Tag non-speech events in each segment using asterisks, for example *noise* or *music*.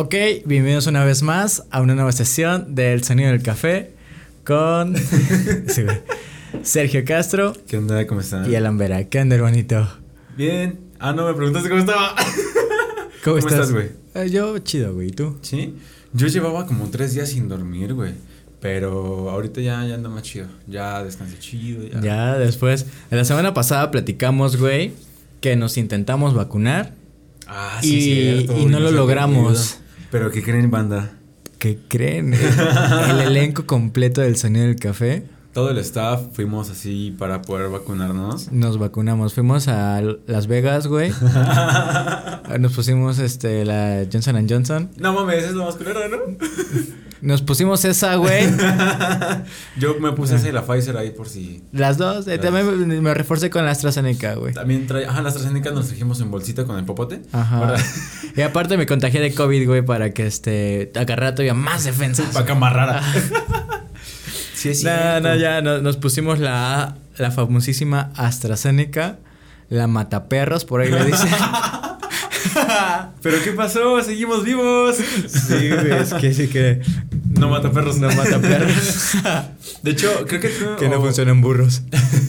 Ok, bienvenidos una vez más a una nueva sesión del Sonido del Café con *laughs* sí. Sergio Castro ¿Qué onda? ¿Cómo están? y Alan Vera. ¿Qué onda, hermanito? Bien. Ah, no, me preguntaste cómo estaba. *laughs* ¿Cómo, ¿Cómo estás, güey? Eh, yo chido, güey. ¿Y tú? ¿Sí? Yo llevaba como tres días sin dormir, güey. Pero ahorita ya, ya ando más chido. Ya descansé chido. Ya. Ya después, en la semana pasada platicamos, güey, que nos intentamos vacunar. Ah, Y- cierto, y no lo logramos. Pero ¿qué creen, banda? ¿Qué creen? *laughs* El elenco completo del Sonido del Café Todo el staff fuimos así para poder vacunarnos. nos vacunamos. Fuimos a Las Vegas, güey. *laughs* Nos pusimos este la Johnson Johnson. No mames, es lo más culero, ¿no? *laughs* Nos pusimos esa, güey. *laughs* Yo me puse esa y la Pfizer ahí por si. Las dos. eh, también me, me reforcé con la AstraZeneca, güey. También trae. Ajá, las AstraZeneca nos trajimos en bolsita con el popote. Ajá. Para, *laughs* Y aparte me contagié de COVID, güey, para que este agarrara todavía más defensas. para camarrara. sí, es No, no, ya no- nos pusimos la, la famosísima AstraZeneca, la mataperros, por ahí le dicen. *laughs* *laughs* ¿Pero qué pasó? Seguimos vivos. sí, es que sí que No mata perros. no mataperros. *laughs* De hecho, creo que tú. que no o- funcionan burros.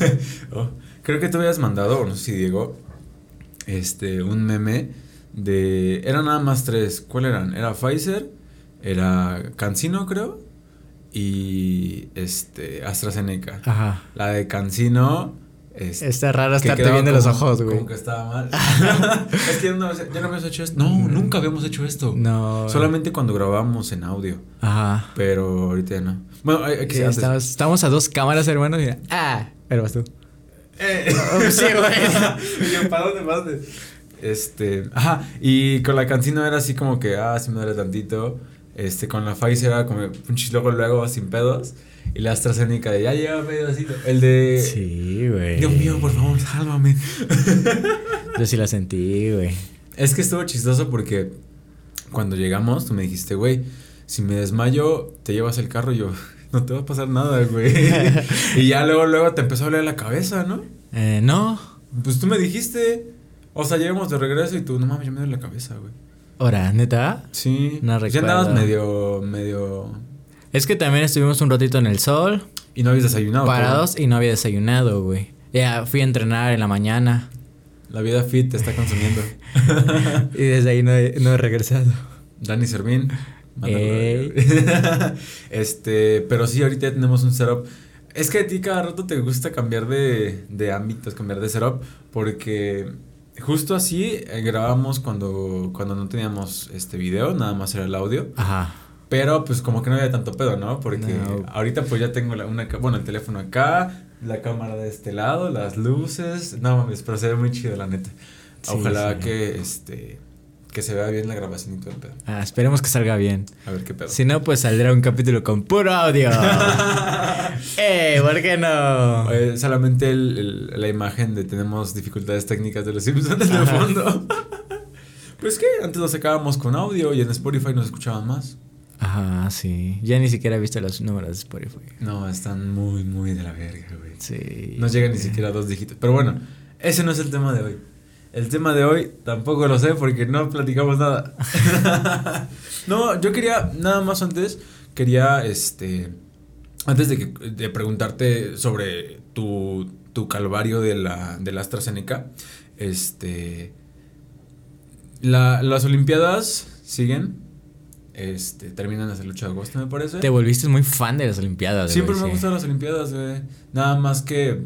*laughs* oh, creo que tú habías mandado, no sé si Diego, este, un meme de. Eran nada más tres. ¿Cuál eran? Era Pfizer, era Cancino, creo, y este, AstraZeneca. Ajá. La de Cancino. Este, Está raro que estarte viendo los como- ojos, güey. Como que estaba mal. *laughs* es que no, ya no habíamos hecho esto. No, nunca habíamos hecho esto. No. Solamente cuando grabábamos en audio. Ajá. Pero ahorita ya no. Bueno, hay, hay que Sí, antes- estamos, estamos a dos cámaras, hermano. y- ah, pero vas tú. Eh. *laughs* Sí, güey. *laughs* Y yo, ¿para dónde vas? Este. Ajá. Y con la cancino era así como que, ah, sí me duele tantito. Este, con la Pfizer era como un luego, luego, sin pedos. Y la AstraZeneca de ya lleva medio así. El de. Sí, güey. Dios mío, por favor, sálvame. *laughs* Yo sí la sentí, güey. Es que estuvo chistoso porque cuando llegamos, tú me dijiste, güey, si me desmayo, te llevas el carro. Y yo, *laughs* no te va a pasar nada, güey. *laughs* y ya luego, luego te empezó a doler la cabeza, ¿no? Eh, no. Pues tú me dijiste. O sea, llegamos de regreso y tú, no mames, yo me duele la cabeza, güey. Ahora, ¿neta? Sí. No Ya andabas medio, medio. Es que también estuvimos un ratito en el sol, Y no habías desayunado. parados y no había desayunado, güey. Ya fui a entrenar en la mañana. La vida fit te está consumiendo. *laughs* y desde ahí no he, no he regresado. Dani Servín. *laughs* este, pero sí, ahorita ya tenemos un setup. Es que a ti cada rato te gusta cambiar de, de ámbitos, cambiar de setup, porque justo así eh, grabamos cuando, cuando no teníamos este video, nada más era el audio. Ajá. Pero pues como que no había tanto pedo, ¿no? Porque No. ahorita pues ya tengo la, una, bueno, el teléfono acá, la cámara de este lado, las luces. No mames, pero se ve muy chido, la neta. Sí, Ojalá sí. que este que se vea bien la grabación y todo el pedo. Ah, esperemos que salga bien. A ver qué pedo. Si no, pues saldrá un capítulo con puro audio. *laughs* ¡Eh! ¿Por qué no? Eh, solamente el- el- la imagen de tenemos dificultades técnicas de los Simpsons Ajá. fondo. *laughs* pues que antes lo sacábamos con audio y en Spotify nos escuchaban más. Ajá, sí. Ya ni siquiera he visto los números de Spotify. No, están muy, muy de la verga, güey. Sí. No llegan ni siquiera a dos dígitos. Pero bueno, ese no es el tema de hoy. El tema de hoy tampoco lo sé porque no platicamos nada. *laughs* no, yo quería, nada más antes, quería, este, antes de, que, de preguntarte sobre tu, tu calvario de la, de la AstraZeneca, este, la, las Olimpiadas siguen, este, terminan hasta el 8 de agosto, me parece. Te volviste muy fan de las Olimpiadas, Siempre me sí. gustado las Olimpiadas, güey. Nada más que.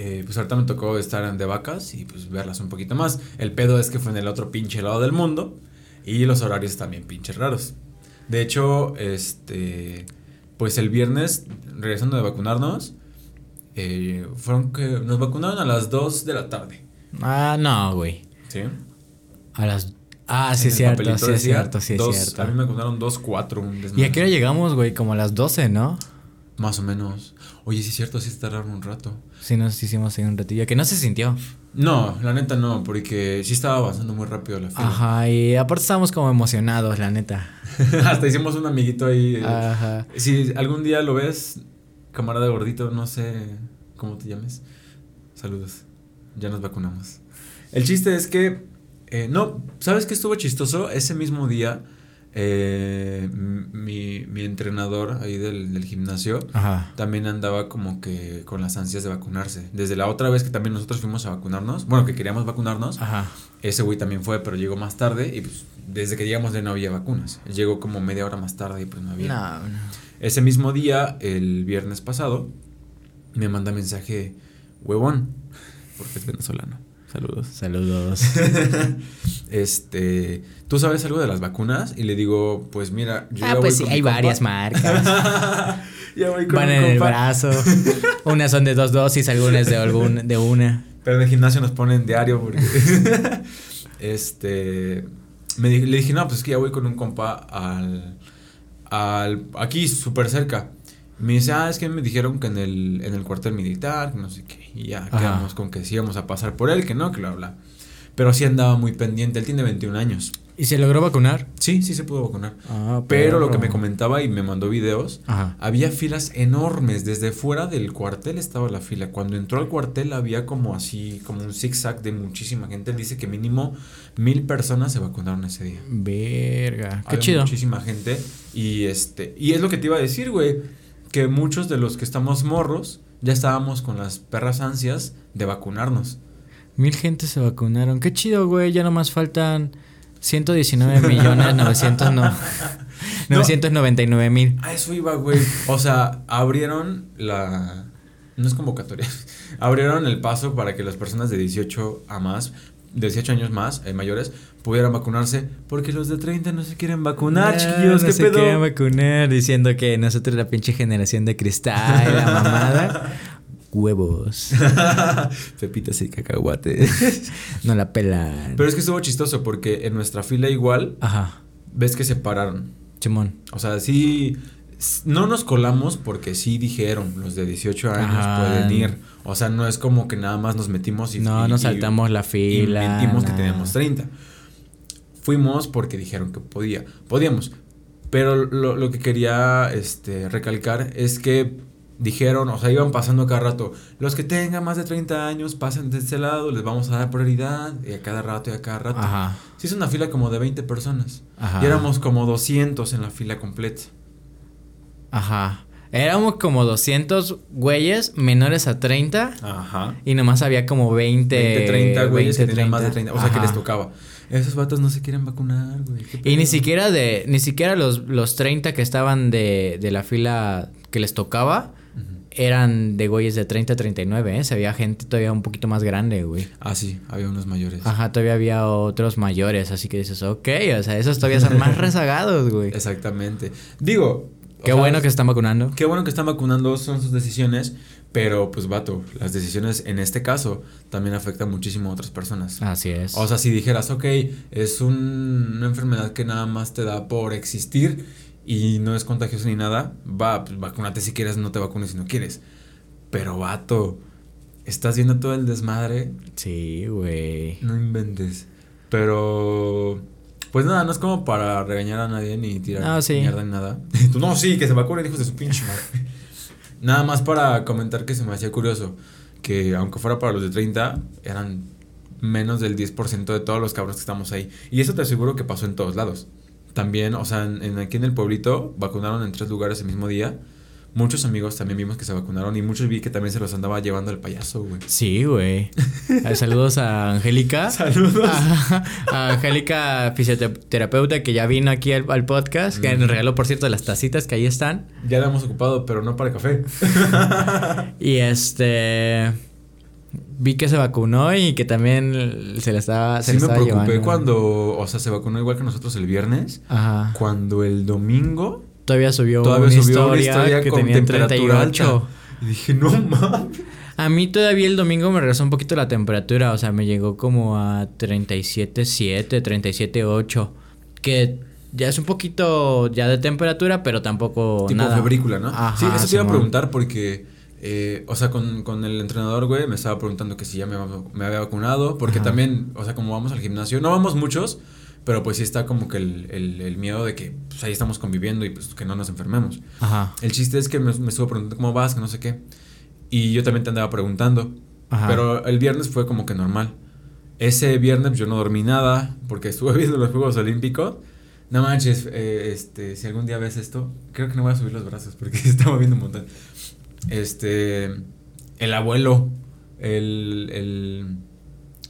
Eh, pues ahorita me tocó estar en de vacas y pues verlas un poquito más. El pedo es que fue en el otro pinche lado del mundo. Y los horarios también pinches raros. De hecho, este. Pues el viernes, regresando de vacunarnos. eh, fueron que. Nos vacunaron a las 2 de la tarde. Ah, no, güey. ¿Sí? A las. Ah, sí, es cierto, sí, es cierto, sí, es dos- cierto. A mí me vacunaron 2, 4. Un ¿Y a qué hora llegamos, güey? Como a las 12, ¿no? Más o menos. Oye, sí es cierto, sí tardaron un rato. Sí, nos hicimos ahí un ratillo. Que no se sintió. No, la neta no, porque sí estaba avanzando muy rápido la fila. Ajá, y aparte estábamos como emocionados, la neta. *laughs* Hasta hicimos un amiguito ahí. eh, Ajá. Si algún día lo ves, camarada gordito, no sé cómo te llames. Saludos. Ya nos vacunamos. El chiste es que Eh, no, ¿sabes qué estuvo chistoso? Ese mismo día, eh, mi, mi, entrenador ahí del, del gimnasio Ajá. también andaba como que con las ansias de vacunarse. Desde la otra vez que también nosotros fuimos a vacunarnos, bueno, que queríamos vacunarnos, Ajá. ese güey también fue, pero llegó más tarde y pues desde que llegamos de no había vacunas. Llegó como media hora más tarde y pues no había. No, no. Ese mismo día, el viernes pasado, me manda mensaje, huevón, porque es venezolano. Saludos. Saludos. *laughs* este, ¿tú sabes algo de las vacunas? Y le digo, pues mira, yo ah, ya voy pues sí, con mi hay compa. varias marcas. *laughs* ya voy con Van en el compa. brazo. *laughs* Unas son de dos dosis, algunas de algún, de una. Pero en el gimnasio nos ponen diario porque. este. Me di- le dije, no, pues es que ya voy con un compa al. al aquí, súper cerca. Me dice, ah, es que me dijeron que en el, en el cuartel militar, que no sé qué. Y ya Ajá. quedamos con que sí íbamos a pasar por él, que no, que bla, bla. Pero sí andaba muy pendiente. Él tiene 21 años. ¿Y se logró vacunar? Sí, sí se pudo vacunar. Ah, Pero lo que me comentaba y me mandó videos, Ajá. había filas enormes. Desde fuera del cuartel estaba la fila. Cuando entró al cuartel había como así, como un zigzag de muchísima gente. Él dice que mínimo mil personas se vacunaron ese día. Verga. Qué Había chido. Muchísima gente. Y este. Y es lo que te iba a decir, güey. Que muchos de los que estamos morros ya estábamos con las perras ansias de vacunarnos. Mil gente se vacunaron. Qué chido, güey. Ya nomás faltan 119 millones 900 no. *laughs* 999 mil. A eso iba, güey. O sea, abrieron la. No es convocatoria. *laughs* abrieron el paso para que las personas de 18 a más, de 18 años más, eh, mayores, pudieran vacunarse. Porque los de 30 no se quieren vacunar, No, chiquillos. no ¿Qué se pedo? quieren vacunar diciendo que nosotros la pinche generación de cristal, la mamada. *laughs* Huevos. *laughs* Pepitas y cacahuate. *laughs* No la pelan. Pero es que estuvo chistoso porque en nuestra fila igual Ajá. ves que se pararon. Simón. O sea, sí. No nos colamos porque sí dijeron, los de 18 años Ajá. pueden ir. O sea, no es como que nada más nos metimos y No, y- nos y- saltamos la y fila. mentimos que teníamos 30. Fuimos porque dijeron que podía. Podíamos. Pero lo, lo que quería este, recalcar es que dijeron, o sea, iban pasando cada rato. Los que tengan más de 30 años pasen de este lado, les vamos a dar prioridad. Y a cada rato y a cada rato. Ajá. Sí, es una fila como de 20 personas. Ajá. Y éramos como 200 en la fila completa. Ajá. Éramos como 200 güeyes menores a 30 Ajá. y nomás había como 20. 20, 30 güeyes que 20, tenían más de 30. O sea, que les tocaba. Esos vatos no se quieren vacunar, güey. ¿qué Y ni siquiera de ni siquiera los, los 30 que estaban de, de la fila que les tocaba Ujú. eran de güeyes de 30 a 39, ¿eh? Se había gente todavía un poquito más grande, güey. Ah, sí, había unos mayores. Ajá, todavía había otros mayores, así que dices, ok, o sea, esos todavía son más *laughs* rezagados, güey. Exactamente. Digo. Qué bueno que están vacunando. Qué bueno que están vacunando, son sus decisiones. Pero, pues, vato, las decisiones en este caso también afectan muchísimo a otras personas. Así es. O sea, si dijeras, ok, es un- una enfermedad que nada más te da por existir y no es contagioso ni nada, va, pues vacúnate si quieres, no te vacunes si no quieres. Pero, vato, estás viendo todo el desmadre, sí, güey. no inventes. Pero, pues nada, no es como para regañar a nadie ni tirar sí. mierda ni nada. *laughs* No, sí, que se vacunen, hijos de su pinche madre. Nada más para comentar que se me hacía curioso que, aunque fuera para los de 30, eran menos del 10% de todos los cabros que estamos ahí. Y eso te aseguro que pasó en todos lados. También, o sea, en, en- aquí en el pueblito vacunaron en tres lugares el mismo día. Muchos amigos también vimos que se vacunaron y muchos vi que también se los andaba llevando el payaso, güey. Sí, güey. Eh, Saludos a Angélica. *laughs* Saludos. A, *laughs* a Angélica, fisioterapeuta, que ya vino aquí al, al podcast. Que Mm. nos regaló, por cierto, las tacitas que ahí están. Ya la hemos ocupado, pero no para café. *laughs* Y este. Vi que se vacunó y que también se le estaba. Se Sí le me estaba preocupé llevando. cuando, o sea, se vacunó igual que nosotros el viernes. Ajá. Cuando el domingo Todavía subió todavía una, subió historia una historia que con tenía temperatura 38. alta. Y dije, no *laughs* mames. A mí todavía el domingo me regresó un poquito la temperatura, o sea, me llegó como a 37.7, 37.8, que ya es un poquito ya de temperatura, pero tampoco Tipo nada. febrícula, ¿no? Ajá, sí, eso te iba a preguntar porque, eh, o sea, con, con el entrenador, güey, me estaba preguntando que si ya me, me había vacunado, porque Ajá. también, o sea, como vamos al gimnasio, no vamos muchos, pero pues sí está como que el, el, el miedo de que pues, ahí estamos conviviendo y pues que no nos enfermemos. Ajá. El chiste es que me, me estuvo preguntando cómo vas, que no sé qué. Y yo también te andaba preguntando. Ajá. Pero el viernes fue como que normal. ese viernes yo no dormí nada porque estuve *laughs* viendo los Juegos Olímpicos. No manches, eh, este, si algún día ves esto, creo que no voy a subir los brazos porque *laughs* estaba viendo un montón. Este, el abuelo, el, el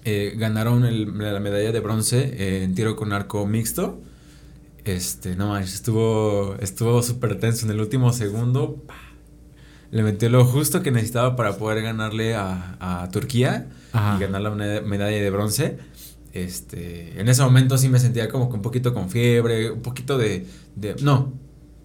eh, ganaron el- la medalla de bronce eh, en tiro con arco mixto. Este, no manches, estuvo estuvo súper tenso en el último segundo. Le metió lo justo que necesitaba para poder ganarle a, a Turquía Ajá. y ganar la meda- medalla de bronce. Este, en ese momento sí me sentía como que un poquito con fiebre, un poquito de, de no,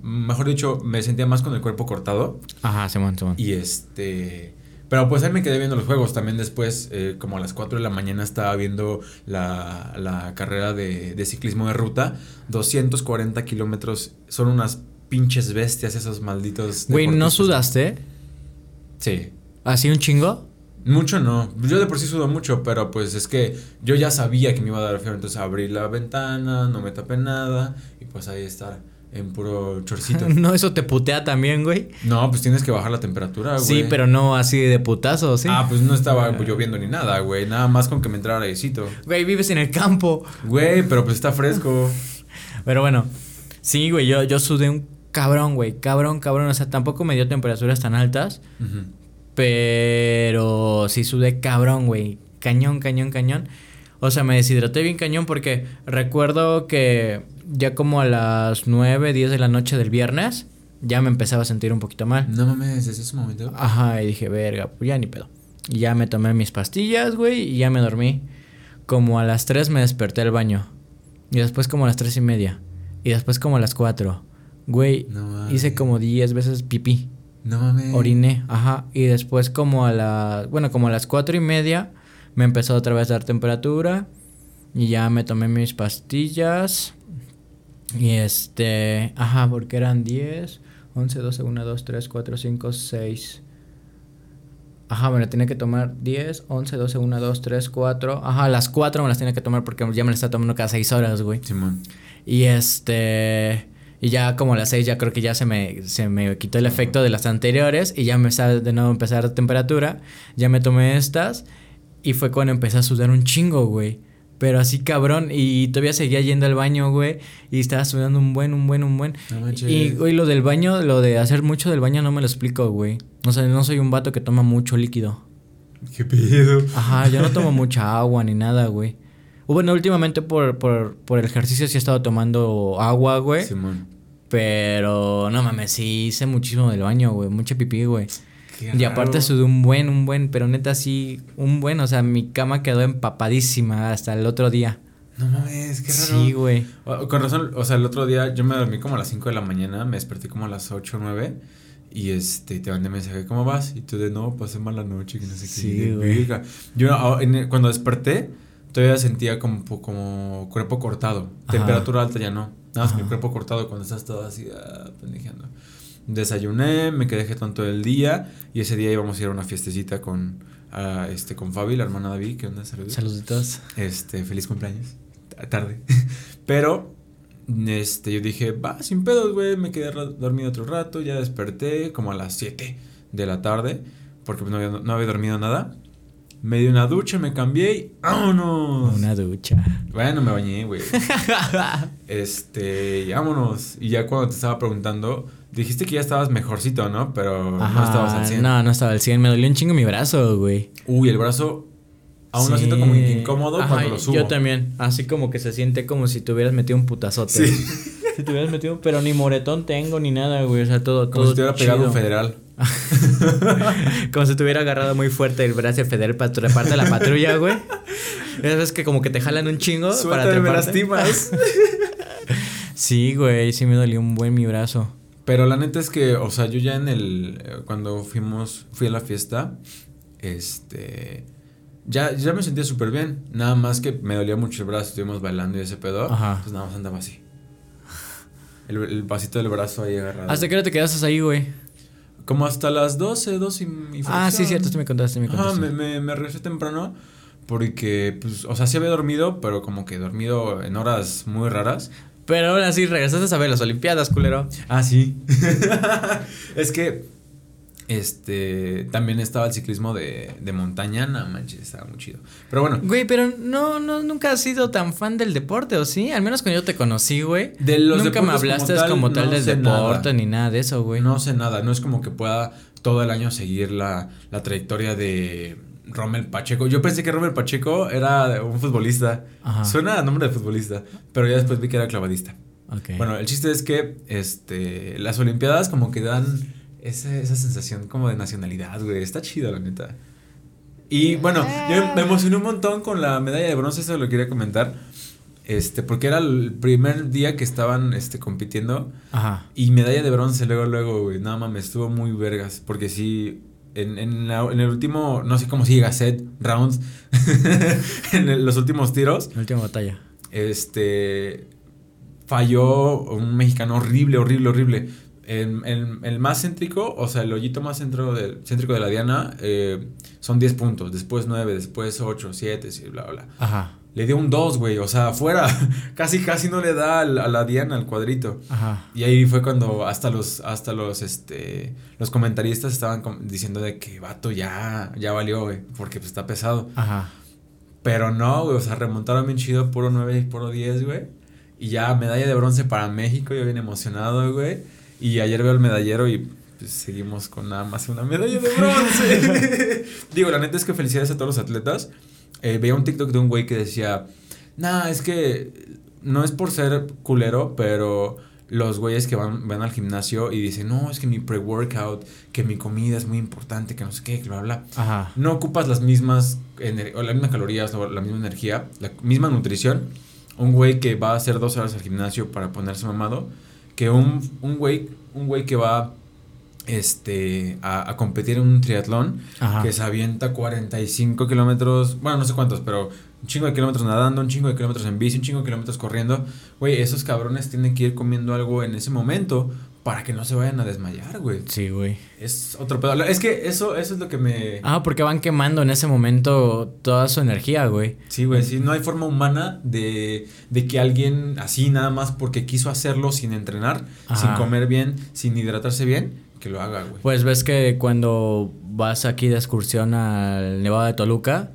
mejor dicho, me sentía más con el cuerpo cortado. Ajá, Simón, Simón. Y este. Pero pues ahí me quedé viendo los juegos. También después, eh, como a las 4 de la mañana, estaba viendo la, la carrera de, de ciclismo de ruta. 240 kilómetros. Son unas pinches bestias esos malditos. Güey, ¿no sudaste? Sí. ¿Así un chingo? Mucho no. Yo de por sí sudo mucho, pero pues es que yo ya sabía que me iba a dar fiebre. Entonces abrí la ventana, no me tapé nada. Y pues ahí estar en puro chorcito. *laughs* no, eso te putea también, güey. no, pues tienes que bajar la temperatura, güey. Sí, pero no así de putazo, ¿sí? Ah, pues no estaba lloviendo ni nada, güey. Nada más con que me entrara airecito. Güey, vives en el campo. Güey, pero pues está fresco. *laughs* Pero bueno, sí, güey, yo, yo sudé un cabrón, güey. Cabrón, cabrón. O sea, tampoco me dio temperaturas tan altas. Pero sí sudé cabrón, güey. Cañón, cañón, cañón. O sea, me deshidraté bien cañón porque recuerdo que ya como a las 9, 10 de la noche del viernes, ya me empezaba a sentir un poquito mal. No mames, desde ese momento. Ajá, y dije, verga, pues ya ni pedo. Y ya me tomé mis pastillas, güey, y ya me dormí. Como a las 3 me desperté al baño. Y después como a las 3 y media. Y después como a las 4. Güey, No hice como 10 veces pipí. No mames. Oriné, ajá. Y después como a las, bueno, como a las 4 y media me empezó otra vez a dar temperatura. Y ya me tomé mis pastillas. Y este, ajá, porque eran 10, 11, 12, 1, 2, 3, 4, 5, 6. Ajá, me la tenía que tomar 10, 11, 12, 1, 2, 3, 4. Ajá, las 4 me las tenía que tomar porque ya me las estaba tomando cada 6 horas, güey. Simón. Y este. Y ya como a las 6 ya creo que ya se me, se me quitó el efecto de las anteriores. Y ya me está de nuevo a empezar la temperatura. Ya me tomé estas. Y fue cuando empecé a sudar un chingo, güey. Pero así cabrón. Y todavía seguía yendo al baño, güey. Y estaba sudando un buen, un buen, un buen. No y, güey, lo del baño, lo de hacer mucho del baño no me lo explico, güey. O sea, no soy un vato que toma mucho líquido. ¿Qué pedo? Ajá, yo no tomo mucha agua ni nada, güey. Bueno, últimamente por, por, por el ejercicio sí he estado tomando agua, güey. Simón. Pero no mames, sí hice muchísimo del baño, güey. Mucha pipí, güey. Qué Y aparte raro. sudé un buen, un buen, pero neta sí, un buen. O sea, mi cama quedó empapadísima hasta el otro día. No mames, qué raro. Sí, güey. Con razón, o sea, el otro día yo me dormí como a las 5 de la mañana, me desperté como a las 8 o 9 y este, te mandé mensaje, ¿cómo vas? Y tú de, no, pasé mala noche, que no sé qué. Sí, güey. Yo ah, en cuando desperté, todavía sentía como, como cuerpo cortado. Ajá. Temperatura alta ya no. Nada más que el Ajá. cuerpo cortado cuando estás todo así, ah, pendejeando. Desayuné, me quedé jetón todo el día y ese día íbamos a ir a una fiestecita con, este, con Fabi, la hermana David, que onda, saludos. Saluditos. Este, feliz cumpleaños. Ta- Tarde. *laughs* Pero, este, yo dije, va, sin pedos, güey. Me quedé dormido otro rato. Ya desperté como a las 7 de la tarde. Porque no había, no había dormido nada. Me di una ducha, me cambié y ¡vámonos! Una ducha. Bueno, me bañé, güey. *laughs* este, y vámonos. Y ya cuando te estaba preguntando, dijiste que ya estabas mejorcito, ¿no? Pero no estabas al 100. No, no estaba al 100. Me dolió un chingo mi brazo, güey. Uy, el brazo aún lo Sí. siento como incómodo Ajá, cuando lo subo. Yo también. Así como que se siente como si te hubieras metido un putazote. Sí. Si te hubieras metido, pero ni moretón tengo ni nada, güey. O sea, todo, Como todo. si te hubiera pegado un federal. *laughs* como si te hubiera agarrado muy fuerte el brazo federal para treparte a la patrulla, güey. Esas veces que como que te jalan un chingo para Suéltame, me treparte. lastimas. *laughs* sí, güey, sí me dolió un buen mi brazo. Pero la neta es que, o sea, yo ya en el. eh, Cuando fuimos. Fui a la fiesta. Este. Ya, ya me sentía súper bien. Nada más que me dolía mucho el brazo. Estuvimos bailando y ese pedo. Ajá. Pues nada más andaba así. El, el vasito del brazo ahí agarrado. ¿Hasta qué hora te quedaste ahí, güey? Como hasta las 12, 12 y, y Ah, sí, cierto, tú me contaste, me Ajá, contaste. me, me, me regresé temprano. Porque, pues, o sea, sí había dormido, pero como que dormido en horas muy raras. Pero ahora sí, regresaste a ver las Olimpiadas, culero. Ah, sí. *laughs* es que Este, también estaba el ciclismo de, de montaña, no manches, estaba muy chido. Pero bueno. Güey, pero no, no, nunca has sido tan fan del deporte, ¿o sí? Al menos cuando yo te conocí, güey. De los nunca me hablaste como tal, como tal, no del deporte nada. ni nada de eso, güey. No sé nada, no es como que pueda todo el año seguir la, la trayectoria de Rommel Pacheco. Yo pensé que Rommel Pacheco era un futbolista. Ajá. Suena a nombre de futbolista, pero ya después vi que era clavadista. Bueno, el chiste es que este, las Olimpiadas como que dan esa, esa sensación como de nacionalidad, güey. Está chido, la neta. Y bueno, yo me emocioné un montón con la medalla de bronce, eso lo quería comentar. Este, porque era el primer día que estaban este, compitiendo. Ajá. Y medalla de bronce, luego, luego, güey. Nada mames, estuvo muy vergas. Porque sí, en, en, la- en el último, no sé cómo sigue, set, rounds, *laughs* en el- los últimos tiros, La última batalla. este, falló un mexicano horrible, horrible, horrible. El, el- el más céntrico, o sea, el hoyito más centro del, céntrico de la diana, eh, son 10 puntos. Después 9, después 8, 7, sí, bla, bla. Ajá. Le dio un 2, güey. O sea, afuera. *laughs* casi, casi no le da al- a la diana, al cuadrito. Ajá. Y ahí fue cuando hasta los, hasta los, este, los comentaristas estaban diciendo de que vato ya, ya valió, güey, porque pues está pesado. Ajá. Pero no, güey, o sea, remontaron bien chido, puro 9 y puro 10, güey. Y ya medalla de bronce para México, yo bien emocionado, güey. Y ayer veo el medallero y pues seguimos con nada más una medalla de bronce. *laughs* *laughs* Digo, la neta es que felicidades a todos los atletas. Eh, veía un TikTok de un güey que decía, nah, es que no es por ser culero, pero los güeyes que van, van al gimnasio y dicen, no, es que mi pre-workout, que mi comida es muy importante, que no sé qué, que bla, bla, Ajá. no ocupas las mismas, o las mismas calorías o la misma energía, la misma nutrición, un güey que va a hacer dos horas al gimnasio para ponerse mamado, que un, un güey, un güey que va este, a, a competir en un triatlón, Ajá. que se avienta 45 kilómetros, bueno, no sé cuántos, pero un chingo de kilómetros nadando, un chingo de kilómetros en bici, un chingo de kilómetros corriendo. Güey, esos cabrones tienen que ir comiendo algo en ese momento para que no se vayan a desmayar, güey. Sí, güey. Es otro pedo. Es que eso, eso es lo que me... Ah, porque van quemando en ese momento toda su energía, güey. Sí, güey, sí, no hay forma humana de, de que alguien así nada más porque quiso hacerlo sin entrenar, Ajá. sin comer bien, sin hidratarse bien, que lo haga, güey. Pues ves que cuando vas aquí de excursión al Nevado de Toluca,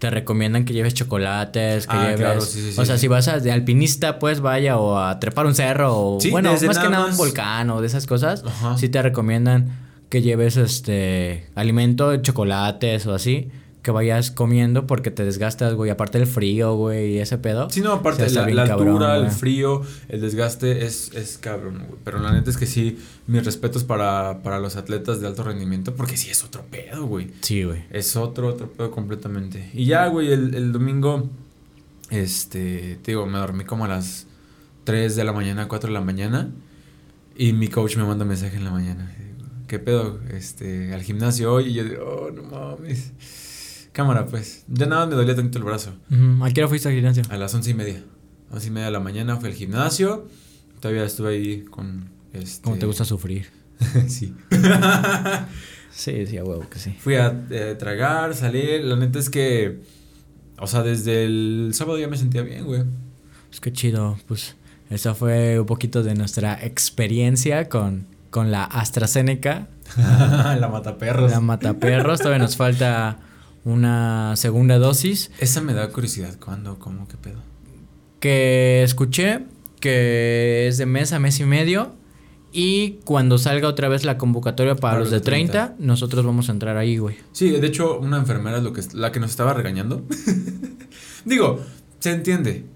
te recomiendan que lleves chocolates, que Ah, lleves... claro, sí, sí, o sea, si vas a, de alpinista, pues vaya o a trepar un cerro o... Sí, bueno, más que nada un volcán o de esas cosas. Ajá. Sí te recomiendan que lleves este alimento, chocolates o así, que vayas comiendo porque te desgastas, güey. Aparte del frío, güey, y ese pedo. Sí, no, aparte la, la cabrón, altura, el frío, el desgaste es, es cabrón, güey. Pero la neta es que sí, mis respetos para, para los atletas de alto rendimiento, porque sí es otro pedo, güey. Sí, güey. Es otro, otro pedo completamente. Y ya, güey, el, el domingo, este, te digo, me dormí como a las 3 de la mañana, 4 de la mañana. Y mi coach me manda mensaje en la mañana. ¿Qué pedo? Este, al gimnasio hoy. Y yo digo, oh, no mames. Cámara, pues. Ya nada, más me dolía tantito el brazo. ¿A qué hora fuiste al gimnasio? A las once y media. Once y media de la mañana fui al gimnasio. Todavía estuve ahí con este. ¿Cómo te gusta sufrir? *laughs* sí. *laughs* Sí, sí, a huevo que sí. Fui a eh, tragar, salir. La neta es que. O sea, desde el sábado ya me sentía bien, güey. Pues qué chido. Pues esa fue un poquito de nuestra experiencia con, con la AstraZeneca, *laughs* la mataperros. la mataperros. Todavía nos falta una segunda dosis. Esa me da curiosidad. ¿Cuándo? ¿Cómo? ¿Qué pedo? Que escuché que es de mes a mes y medio. Y cuando salga otra vez la convocatoria para, Para los los de de 30, nosotros vamos a entrar ahí, güey. Sí, de hecho, una enfermera es lo que, la que nos estaba regañando. *laughs* Digo, se entiende.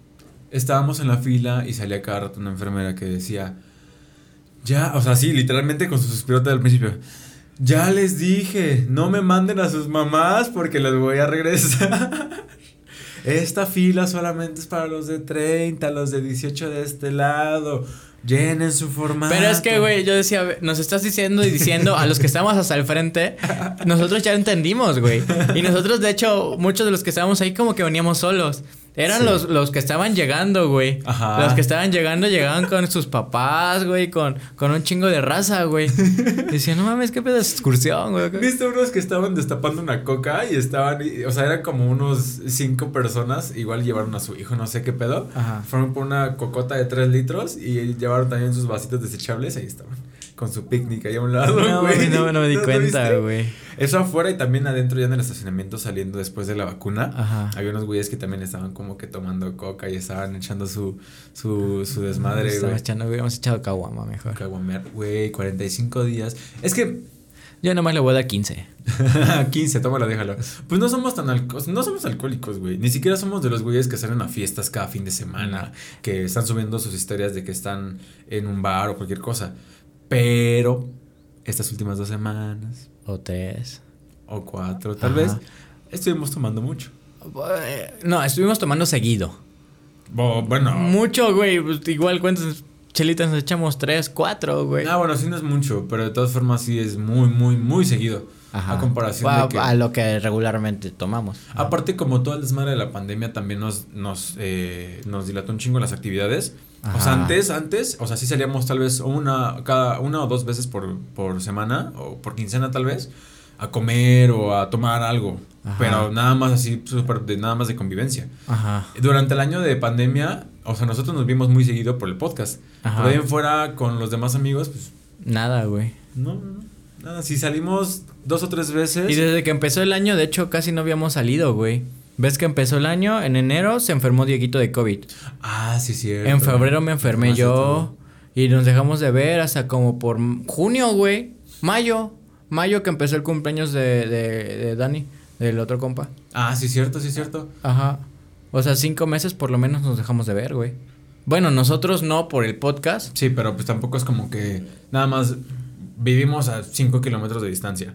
Estábamos en la fila y salía cada rato una enfermera que decía, ya, o sea, sí, literalmente con su suspirota del principio. Ya les dije, no me manden a sus mamás porque les voy a regresar. *laughs* Esta fila solamente es para los de 30, los de 18 de este lado. Llenen su formato. Pero es que, güey, yo decía, "Ve, nos estás diciendo y diciendo a los que estamos hasta el frente, nosotros ya entendimos, güey. Y nosotros, de hecho, muchos de los que estábamos ahí como que veníamos solos. Eran Sí. los, los que estaban llegando, güey. Ajá. Los que estaban llegando llegaban con sus papás, güey, con, con un chingo de raza, güey. *laughs* Decían, no mames, qué pedo de excursión, güey. ¿Viste unos que estaban destapando una coca y estaban, y- o sea, eran como unos cinco personas, igual llevaron a su hijo, no sé qué pedo. Ajá. Fueron por una cocota de tres litros y llevaron también sus vasitos desechables, ahí estaban. Con su picnic ahí a un lado, No, güey. no, no me di cuenta, güey. Eso afuera y también adentro ya en el estacionamiento saliendo después de la vacuna. Ajá. Había unos güeyes que también estaban como que tomando coca y estaban echando su, su, su desmadre, güey. echando, hubiéramos echado caguama mejor. Caguamear, güey, 45 días. Es que Yo nomás le voy a dar 15. 15, *laughs* tómala, déjalo. Pues no somos tan alcohólicos, no somos alcohólicos, güey. Ni siquiera somos de los güeyes que salen a fiestas cada fin de semana, que están subiendo sus historias de que están en un bar o cualquier cosa. Pero estas últimas dos semanas O tres. o cuatro, tal Ajá. vez, estuvimos tomando mucho. Eh, No, estuvimos tomando seguido. Bo- bueno, Mucho, güey. pues, igual, ¿cuántas chelitas nos echamos? Tres, cuatro, güey. ah, bueno, sí no es mucho, pero de todas formas sí es muy, muy, muy seguido. A comparación a, de que... a lo que regularmente tomamos. Aparte, como todo el desmadre de la pandemia también nos, nos, eh, nos dilató un chingo las actividades. O sea, antes, antes, o sea, sí salíamos tal vez una, cada una o dos veces por, por semana o por quincena tal vez a comer o a tomar algo. Ajá. Pero nada más así, súper de, nada más de convivencia. Ajá. Durante el año de pandemia, o sea, nosotros nos vimos muy seguido por el podcast. Ajá. Pero ahí en fuera con los demás amigos, pues, Nada, güey. no, no, no. Nada, si salimos dos o tres veces. Y desde que empezó el año, de hecho, casi no habíamos salido, güey. ¿Ves que empezó el año? En enero se enfermó Dieguito de COVID. Ah, sí, cierto. En febrero me enfermé todo. yo. Y nos dejamos de ver hasta como por junio, güey. Mayo. Mayo que empezó el cumpleaños de, de, de Dani, del otro compa. Ah, sí, cierto, sí, cierto. Ajá. O sea, cinco meses por lo menos nos dejamos de ver, güey. Bueno, nosotros no por el podcast. Sí, pero pues tampoco es como que nada más vivimos a 5 kilómetros de distancia.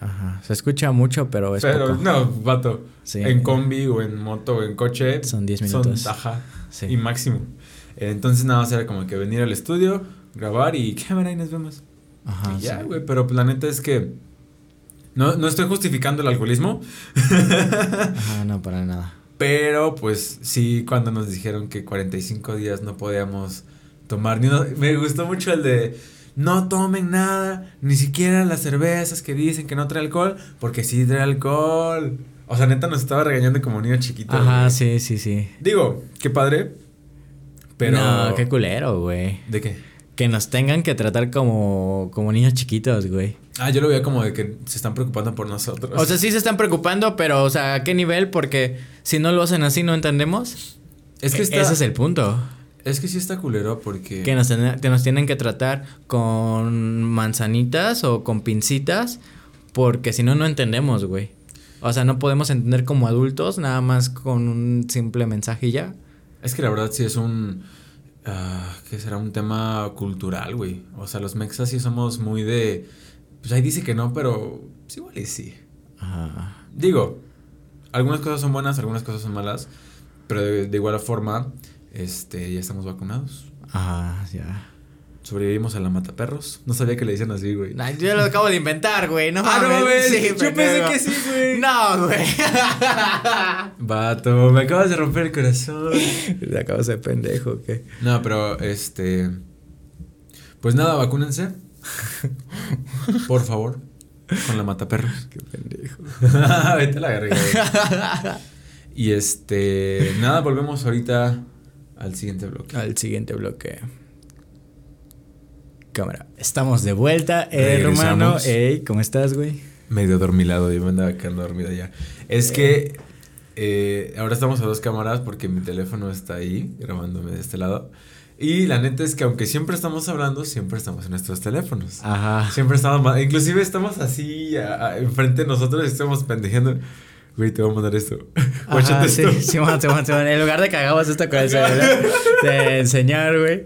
Ajá. Se escucha mucho, pero es pero poco. no, vato. Sí. En combi o en moto o en coche. Son 10 minutos. Son, ajá. Sí. Y máximo. Entonces nada más era como que venir al estudio, grabar y cámara y nos vemos. Ajá. y ya, sí. güey. Pero pues, la neta es que. No, no estoy justificando el alcoholismo. Ajá, no, para nada. Pero pues sí, cuando nos dijeron que 45 días no podíamos tomar ni uno, me gustó mucho el de no tomen nada, ni siquiera las cervezas que dicen que no trae alcohol, porque sí trae alcohol. O sea, neta nos estaba regañando como niño chiquito. Ajá, güey. sí, sí, sí. Digo, qué padre. Pero No, qué culero, güey. ¿De qué? Que nos tengan que tratar como, como niños chiquitos, güey. Ah, yo lo veía como de que se están preocupando por nosotros. O sea, sí se están preocupando, pero, o sea, ¿a qué nivel? Porque si no lo hacen así, no entendemos. es que E- está, Ese es el punto. Es que sí está culero porque Que nos, ten- que nos tienen que tratar con manzanitas o con pincitas, porque si no, no entendemos, güey. O sea, no podemos entender como adultos, nada más con un simple mensaje y ya. Es que la verdad sí es un. ah, ¿Qué será? Un tema cultural, güey. O sea, los mexas sí somos muy de. Pues ahí dice que no, pero. Pues igual y sí. Ajá. Digo, algunas cosas son buenas, algunas cosas son malas. Pero de, de igual forma, este, ya estamos vacunados. Ajá, ya. Sobrevivimos a la mataperros. No sabía que le decían así, güey. Yo lo acabo de inventar, güey. No *laughs* Ah, no mames. mames. Sí, Yo pensé que sí, güey. *laughs* No, güey. *laughs* Vato, me acabas de romper el corazón. Te acabas de pendejo, ¿qué? No, pero este. Pues nada, vacúnense. Por favor. Con la mataperros. Qué pendejo. Vete a la güey. Y este. Nada, volvemos ahorita al siguiente bloque. Al siguiente bloque. Cámara. Estamos de vuelta, Regresamos. hermano. Ey, ¿cómo estás, güey? Medio dormilado, yo me andaba quedando dormido ya. Es que. eh, ahora estamos a dos cámaras porque mi teléfono está ahí grabándome de este lado. Y la neta es que aunque siempre estamos hablando, siempre estamos en nuestros teléfonos. Ajá. Siempre estamos, inclusive estamos así a- a- enfrente de nosotros y estamos pendejeando. Güey, te voy a mandar esto. *laughs* Ajá, Guáchate sí, esto. Simón, Simón, Simón. En lugar de que hagamos esto con el celular, de enseñar, güey.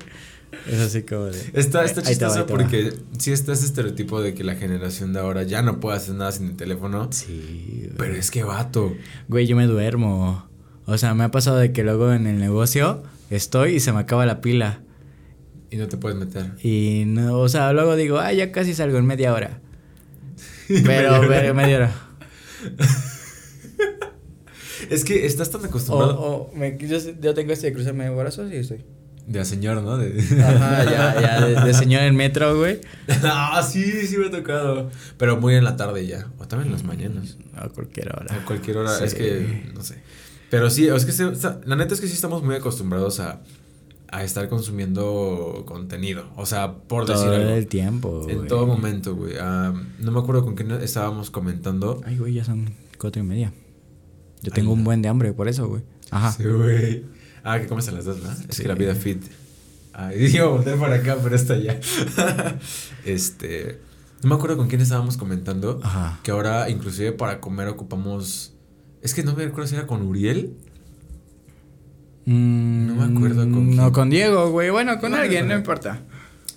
Es así como de. Está, está chistoso porque sí está ese estereotipo de que la generación de ahora ya no puede hacer nada sin el teléfono. Sí, güey. Pero es que vato. Güey, yo me duermo. O sea, me ha pasado de que luego en el negocio estoy y se me acaba la pila. Y no te puedes meter. Y no, o sea, luego digo, ah, ya casi salgo en media hora. *laughs* Pero, pero media hora. *laughs* Es que estás tan O, acostumbrado. o me- yo, yo tengo este de cruzarme de brazos y estoy. De a señor, ¿no? De... Ajá, ya, ya, de, de *laughs* señor en metro, güey. *laughs* ah, sí, sí me ha tocado. Pero muy en la tarde ya. O también en las mañanas. A cualquier hora. A cualquier hora. Sí. Es que, no sé. Pero sí, es que se- o la neta es que sí estamos muy acostumbrados a, a estar consumiendo contenido. O sea, por Todo decir algo. el tiempo, En todo momento, güey. Ah, no me acuerdo con quién estábamos comentando. Ay, güey, ya son cuatro y media. Yo tengo Ay, un no. buen de hambre por eso, güey. Ajá. Sí, güey. Ah, que comes a las dos, ¿no? Es Sí. que la vida fit. Ay, *laughs* iba a voltear para acá, pero está ya. *laughs* este. No me acuerdo con quién estábamos comentando. Ajá. Que ahora, inclusive, para comer ocupamos. Es que no me acuerdo si era con Uriel. Mm, No me acuerdo con No, quién. con Diego, güey. Bueno, con alguien, no él. importa.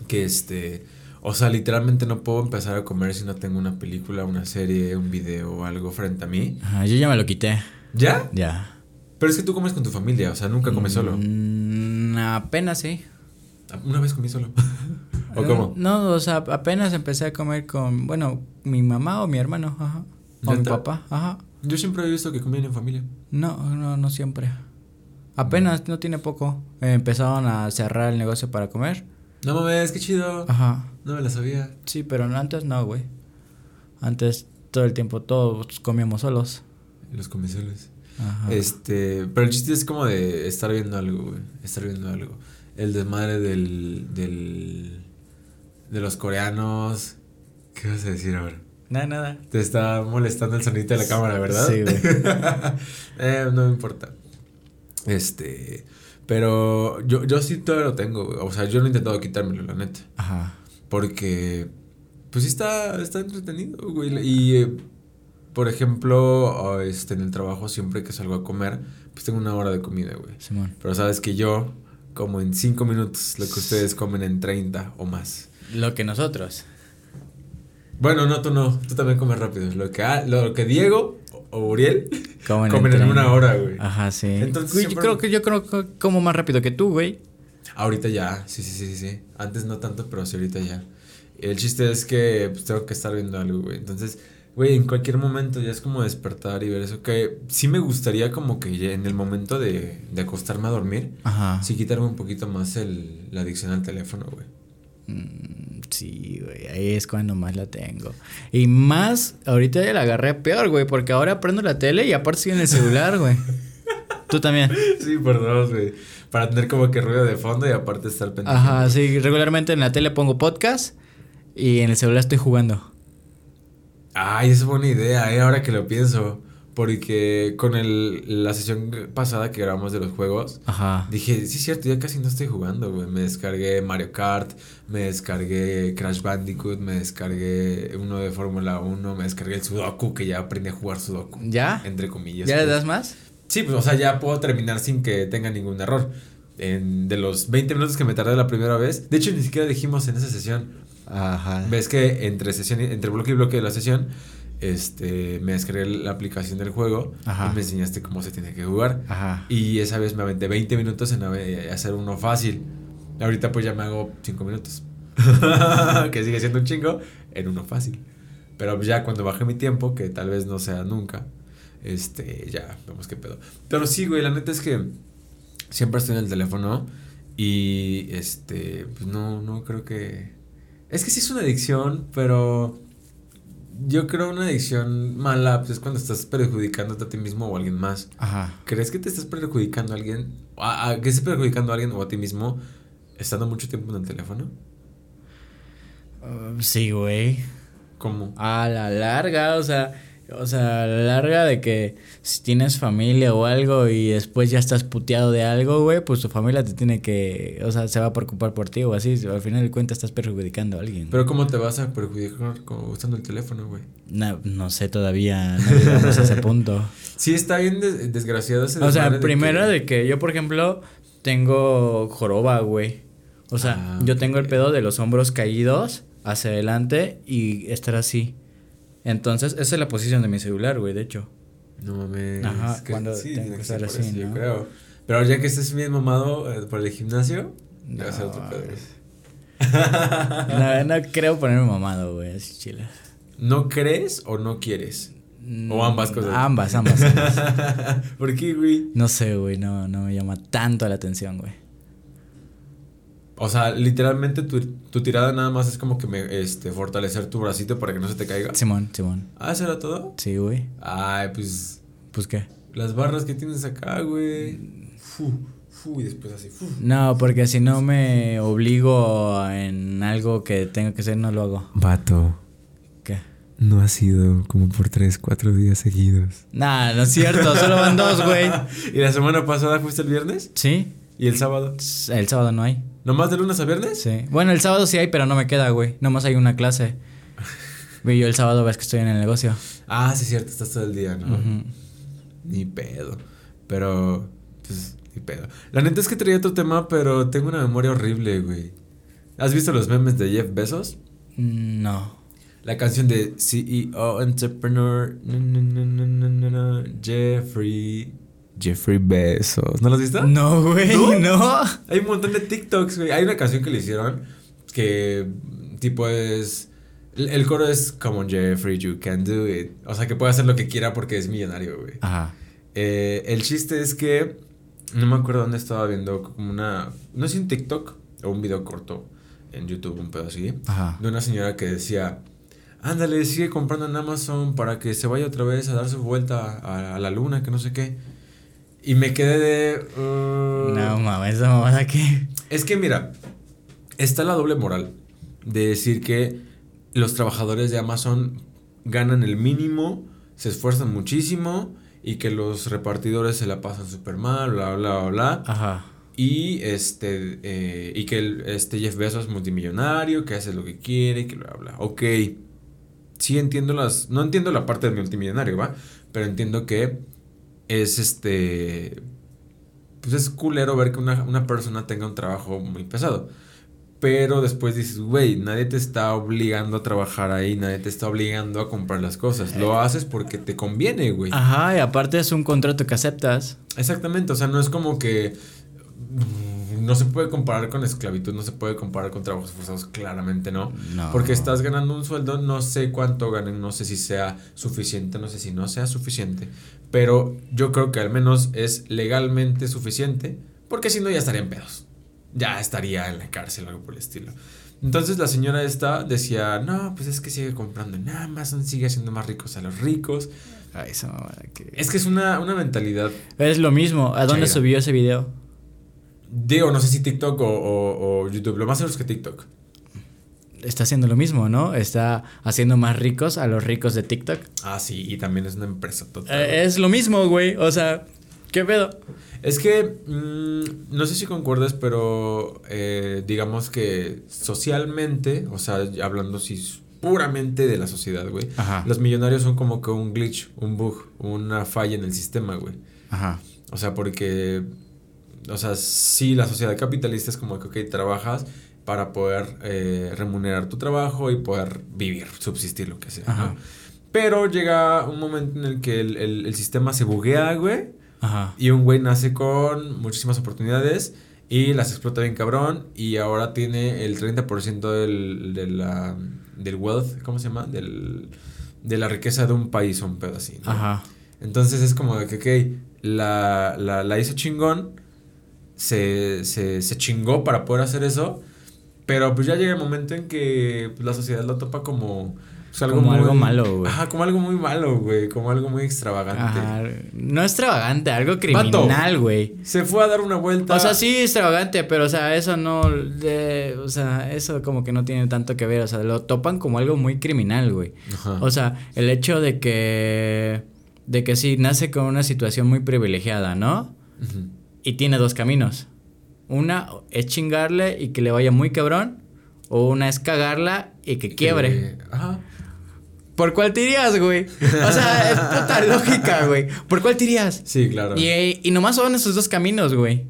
Que este. O sea, literalmente no puedo empezar a comer si no tengo una película, una serie, un video o algo frente a mí. Ajá, yo ya me lo quité. ¿Ya? Ya. Pero es que tú comes con tu familia, o sea, nunca comes solo. Mm, apenas sí. Una vez comí solo. *laughs* ¿O cómo? No, o sea, apenas empecé a comer con, bueno, mi mamá o mi hermano, ajá. O mi papá, ajá. Yo siempre he visto que comían en familia. No, no, no siempre. Apenas, no tiene poco. eh, empezaron a cerrar el negocio para comer. No mames, qué chido. Ajá. No me la sabía. Sí, pero antes no, güey. Antes todo el tiempo todos comíamos solos. Los comisoles. Ajá. Este, pero el chiste es como de estar viendo algo, güey. Estar viendo algo. El desmadre del, del, de los coreanos. ¿Qué vas a decir ahora? Nada, nada. Te está molestando el sonido de la cámara, ¿verdad? Sí, güey. *laughs* eh, no me importa. Este, pero yo, yo sí todavía lo tengo, güey. O sea, yo no he intentado quitármelo, la neta. Ajá. Porque, pues sí está, está entretenido, güey. Y, eh, por ejemplo, ah, este, en el trabajo, siempre que salgo a comer, pues tengo una hora de comida, güey. Simón. Pero sabes que yo, como en 5 minutos, lo que ustedes comen en 30 o más. Lo que nosotros. Bueno, no, tú no. Tú también comes rápido. Lo que, ah, lo que Diego o Uriel *laughs* Comen, comen en una hora, güey. Ajá, sí. Entonces, Güey, yo creo que yo creo que como más rápido que tú, güey. Ahorita ya, sí, sí, sí, sí, sí. Antes no tanto, pero sí ahorita ya. El chiste es que pues, tengo que estar viendo algo, güey. Entonces, güey, en cualquier momento ya es como despertar y ver eso. Que sí me gustaría como que en el momento de, de acostarme a dormir, Ajá. sí quitarme un poquito más el, la adicción al teléfono, güey. Mm, sí, güey. Ahí es cuando más la tengo. Y más, ahorita ya la agarré peor, güey. Porque ahora prendo la tele y aparte sigue en el celular, güey. Tú también. Sí, por dos, güey. Para tener como que ruido de fondo y aparte estar pendiente. Ajá, sí. Regularmente en la tele pongo podcast y en el celular estoy jugando. Ay, es buena idea, eh, ahora que lo pienso. Porque con el, la sesión pasada que grabamos de los juegos, Ajá. Dije, sí es cierto, ya casi no estoy jugando, güey. Me descargué Mario Kart, me descargué Crash Bandicoot, me descargué uno de Fórmula 1, me descargué el Sudoku, que ya aprendí a jugar Sudoku. ¿Ya? Entre comillas. ¿Ya le pues. das más? Sí, pues, o sea, ya puedo terminar sin que tenga ningún error. En, de los 20 minutos que me tardé la primera vez. De hecho, ni siquiera dijimos en esa sesión. Ajá. Ves que entre sesión entre bloque y bloque de la sesión, este, me descargué la aplicación del juego Ajá. y me enseñaste cómo se tiene que jugar. Ajá. Y esa vez me aventé 20 minutos en ave- hacer uno fácil. Ahorita pues ya me hago 5 minutos. *laughs* que sigue siendo un chingo en uno fácil. Pero ya cuando baje mi tiempo, que tal vez no sea nunca, este, ya vemos qué pedo. Pero sí, güey, la neta es que siempre estoy en el teléfono y este, pues no, no creo que... Es que sí es una adicción, pero yo creo una adicción mala pues, es cuando estás perjudicándote a ti mismo o a alguien más. Ajá. ¿Crees que te estás perjudicando a alguien? ¿A, a- que estés perjudicando a alguien o a ti mismo estando mucho tiempo en el teléfono? Uh, sí, güey. ¿Cómo? A la larga, o sea, o sea, a la larga de que si tienes familia o algo y después ya estás puteado de algo, güey, pues tu familia te tiene que, o sea, se va a preocupar por ti o así, al final de cuentas estás perjudicando a alguien. Pero ¿cómo te vas a perjudicar como usando el teléfono, güey? no, no sé todavía, no llegamos a ese *laughs* punto. Sí, está bien des- desgraciado ese O sea, de primero que- de que yo, por ejemplo, tengo joroba, güey. O sea, Ah, yo tengo el pedo de los hombros caídos hacia adelante y estar así. Entonces, esa es la posición de mi celular, güey, de hecho. No mames. Ajá, es que cuando sí, tengo tiene que estar así, eso, yo ¿no? creo. Pero ya que estés bien mamado eh, por el gimnasio, ya va a ser otro No, pedo. No, no creo ponerme mamado, güey, así chile. ¿No crees o no quieres? Mm, O ambas cosas. Ambas, ambas. ambas. *laughs* ¿Por qué, güey? No sé, güey, no, no me llama tanto la atención, güey. O sea, literalmente tu, tu tirada nada más es como que me, este, fortalecer tu bracito para que no se te caiga. Simón, Simón. Ah, ¿eso era todo? Sí, güey. Ay, pues Pues qué. las barras que tienes acá, güey. Fu, fu, y después así. fu. No, porque si no me obligo en algo que tengo que hacer, no lo hago. Vato, ¿Qué? no ha sido como por 3, 4 días seguidos. Nah, no es cierto, solo van dos, güey. *laughs* ¿Y la semana pasada fuiste el viernes? ¿Sí? ¿Y el sábado? El sábado no hay. ¿Nomás de lunes a viernes? Sí. Bueno, el sábado sí hay, pero no me queda, güey. Nomás hay una clase. *laughs* Y yo el sábado ves que estoy en el negocio. Ah, sí, es cierto, estás todo el día, ¿no? Ujú. Ni pedo. Pero, pues, ni pedo. La neta es que traía otro tema, pero tengo una memoria horrible, güey. ¿Has visto los memes de Jeff Bezos? No. La canción de CEO Entrepreneur. Jeffrey. Jeffrey Bezos. ¿No lo has visto? No, güey, ¿No? no. Hay un montón de TikToks, güey. Hay una canción que le hicieron que, tipo, es. El, coro es Come on, Jeffrey, you can do it. O sea, que puede hacer lo que quiera porque es millonario, güey. Ajá. Eh, el chiste es que. No me acuerdo dónde estaba viendo como una. No sé un TikTok o un video corto en YouTube, un pedo así. Ajá. De una señora que decía. Ándale, sigue comprando en Amazon para que se vaya otra vez a dar su vuelta a, a la luna, que no sé qué. Y me quedé de. uh, No mames, esa mamada que. es que mira, está la doble moral de decir que los trabajadores de Amazon ganan el mínimo, se esfuerzan muchísimo y que los repartidores se la pasan súper mal, bla, bla, bla, bla. Ajá. Y este eh, y que el, este Jeff Bezos es multimillonario, que hace lo que quiere, que bla, bla. Ok. Sí entiendo las... No entiendo la parte del multimillonario, ¿va? Pero entiendo que es este... Pues es culero ver que una, una persona tenga un trabajo muy pesado. Pero después dices, güey, nadie te está obligando a trabajar ahí, nadie te está obligando a comprar las cosas. Lo haces porque te conviene, güey. Ajá, y aparte es un contrato que aceptas. Exactamente, o sea, no es como que no se puede comparar con esclavitud, no se puede comparar con trabajos forzados, claramente no. No. Porque estás ganando un sueldo, no sé cuánto ganen, no sé si sea suficiente, no sé si no sea suficiente, pero yo creo que al menos es legalmente suficiente, porque si no ya estaría en pedos. Ya estaría en la cárcel o algo por el estilo. Entonces la señora esta decía, no, pues es que sigue comprando en Amazon, sigue haciendo más ricos a los ricos. Ay, esa que. Es que es una, una mentalidad Es lo mismo. ¿A dónde Chaira. subió ese video? Digo, no sé si TikTok o, o- o YouTube. Lo más seguro es que TikTok. Está haciendo lo mismo, ¿no? Está haciendo más ricos a los ricos de TikTok. Ah, sí, y también es una empresa total. Eh, es lo mismo, güey. O sea, ¿qué pedo? Es que, mm, no sé si concuerdas, pero eh, digamos que socialmente, o sea, hablando si puramente de la sociedad, güey. Ajá. Los millonarios son como que un glitch, un bug, una falla en el sistema, güey. Ajá. O sea, porque, o sea, sí, la sociedad capitalista es como que, ok, trabajas para poder eh, remunerar tu trabajo y poder vivir, subsistir, lo que sea, Ajá. ¿no? Pero llega un momento en el que el, el- el sistema se buguea, güey, Ajá. y un güey nace con muchísimas oportunidades y las explota bien cabrón y ahora tiene el 30% del, de la, del wealth, ¿cómo se llama? Del, de la riqueza de un país o un pedo así, ¿no? Ajá. Entonces es como de que, ok, la, la, la hizo chingón, se, se, se chingó para poder hacer eso, pero pues ya llega el momento en que pues, la sociedad lo topa como... pues, Como algo malo, güey. Ajá, como algo muy malo, güey, como algo muy extravagante. Ajá. No extravagante, algo criminal, güey. Se fue a dar una vuelta. O sea, sí extravagante, pero o sea, eso no de- o sea, eso como que no tiene tanto que ver, o sea, lo topan como algo muy criminal, güey. Ajá. O sea, el hecho de que de que sí nace con una situación muy privilegiada, ¿no? Ujú. Y tiene dos caminos. Una es chingarle y que le vaya muy cabrón, o una es cagarla y que quiebre. Eh, ajá. ¿Por cuál te irías, güey? O sea, es puta lógica, güey. ¿Por cuál te irías? Sí, claro. Y, y nomás son esos dos caminos, güey.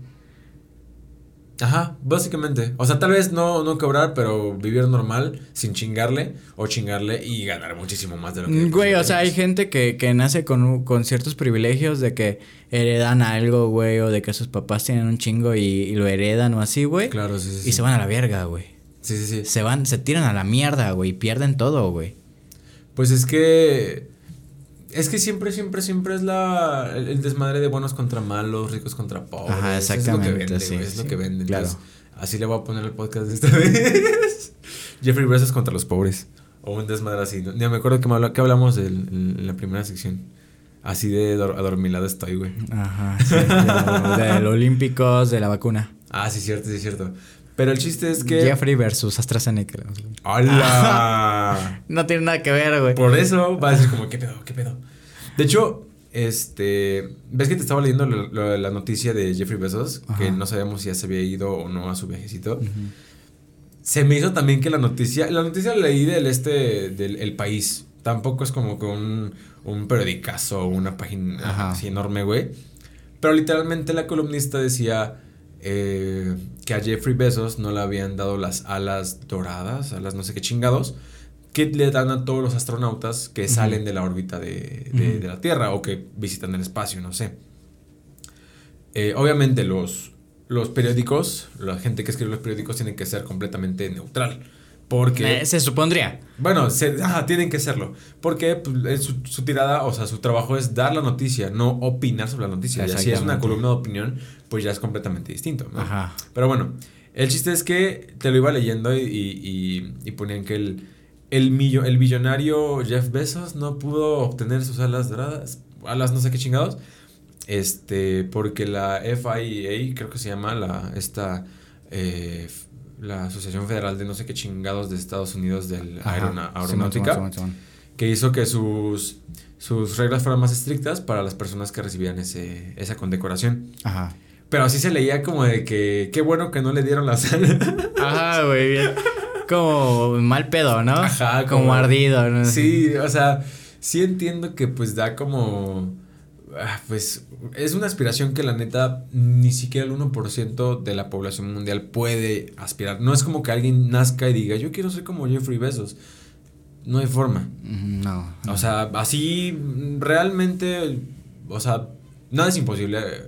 Ajá, básicamente. O sea, tal vez no, no cobrar, pero vivir normal, sin chingarle, o chingarle y ganar muchísimo más de lo que. Mm, Güey, o sea, hay gente que, que nace con, con ciertos privilegios de que heredan algo, güey, o de que sus papás tienen un chingo y, y lo heredan o así, güey. Claro, sí, sí. Y sí. se van a la verga, güey. Sí, sí, sí. Se van, se tiran a la mierda, güey, y pierden todo, güey. Pues es que. Es que siempre, siempre, siempre es la, el, el desmadre de buenos contra malos, ricos contra pobres. Ajá, Es lo que exactamente, vende, sí, lo que vende. claro. Entonces, así le voy a poner el podcast de esta *laughs* vez. Jeffrey Bezos contra los pobres. O un desmadre así. ¿no? Ya me acuerdo que, me habla- que hablamos del- en la primera sección. Así de dor- adormilado estoy, güey. Ajá, sí, de, de los olímpicos, de la vacuna. Ah, sí, cierto, sí, cierto. Pero el chiste es que. Jeffrey versus AstraZeneca. ¡Hala! *laughs* No tiene nada que ver, güey. Por eso va a decir como, ¿qué pedo? ¿Qué pedo? De hecho, este. ¿Ves que te estaba leyendo lo- lo- la noticia de Jeffrey Bezos? Que no sabíamos si ya se había ido o no a su viajecito. Se me hizo también que la noticia. La noticia la leí del este. del El País. Tampoco es como que un, un periodicazo o una página Ajá. así enorme, güey. Pero literalmente la columnista decía. eh, que a Jeffrey Bezos no le habían dado las alas doradas, alas no sé qué chingados, que le dan a todos los astronautas que salen de la órbita de, de- la Tierra o que visitan el espacio, no sé. Eh, obviamente los, los periódicos, la gente que escribe los periódicos tienen que ser completamente neutral. Porque... Eh, se supondría. Bueno, se- tienen que serlo. Porque pues, es su, su tirada, o sea, su trabajo es dar la noticia, no opinar sobre la noticia. Ya si es una columna de opinión, pues ya es completamente distinto. ¿no? Ajá. Pero bueno, el chiste es que te lo iba leyendo y, y- y ponían que el, el, millo- el billonario Jeff Bezos no pudo obtener sus alas doradas, alas no sé qué chingados, este, porque la FIA, creo que se llama la, esta, eh, la Asociación Federal de no sé qué chingados de Estados Unidos del Ajá. aeronáutica, que hizo que sus, sus reglas fueran más estrictas para las personas que recibían ese, esa condecoración. Ajá. Pero así se leía como de que qué bueno que no le dieron la sal. *laughs* Ajá, güey, bien. Como mal pedo, ¿no? Ajá, como, como- ardido, ¿no? sí, o sea, sí entiendo que pues da como... ah, Pues es una aspiración que la neta ni siquiera el 1% de la población mundial puede aspirar. No es como que alguien nazca y diga, yo quiero ser como Jeffrey Bezos. No hay forma. Mm, No. O sea, así realmente, o sea, nada es imposible, eh,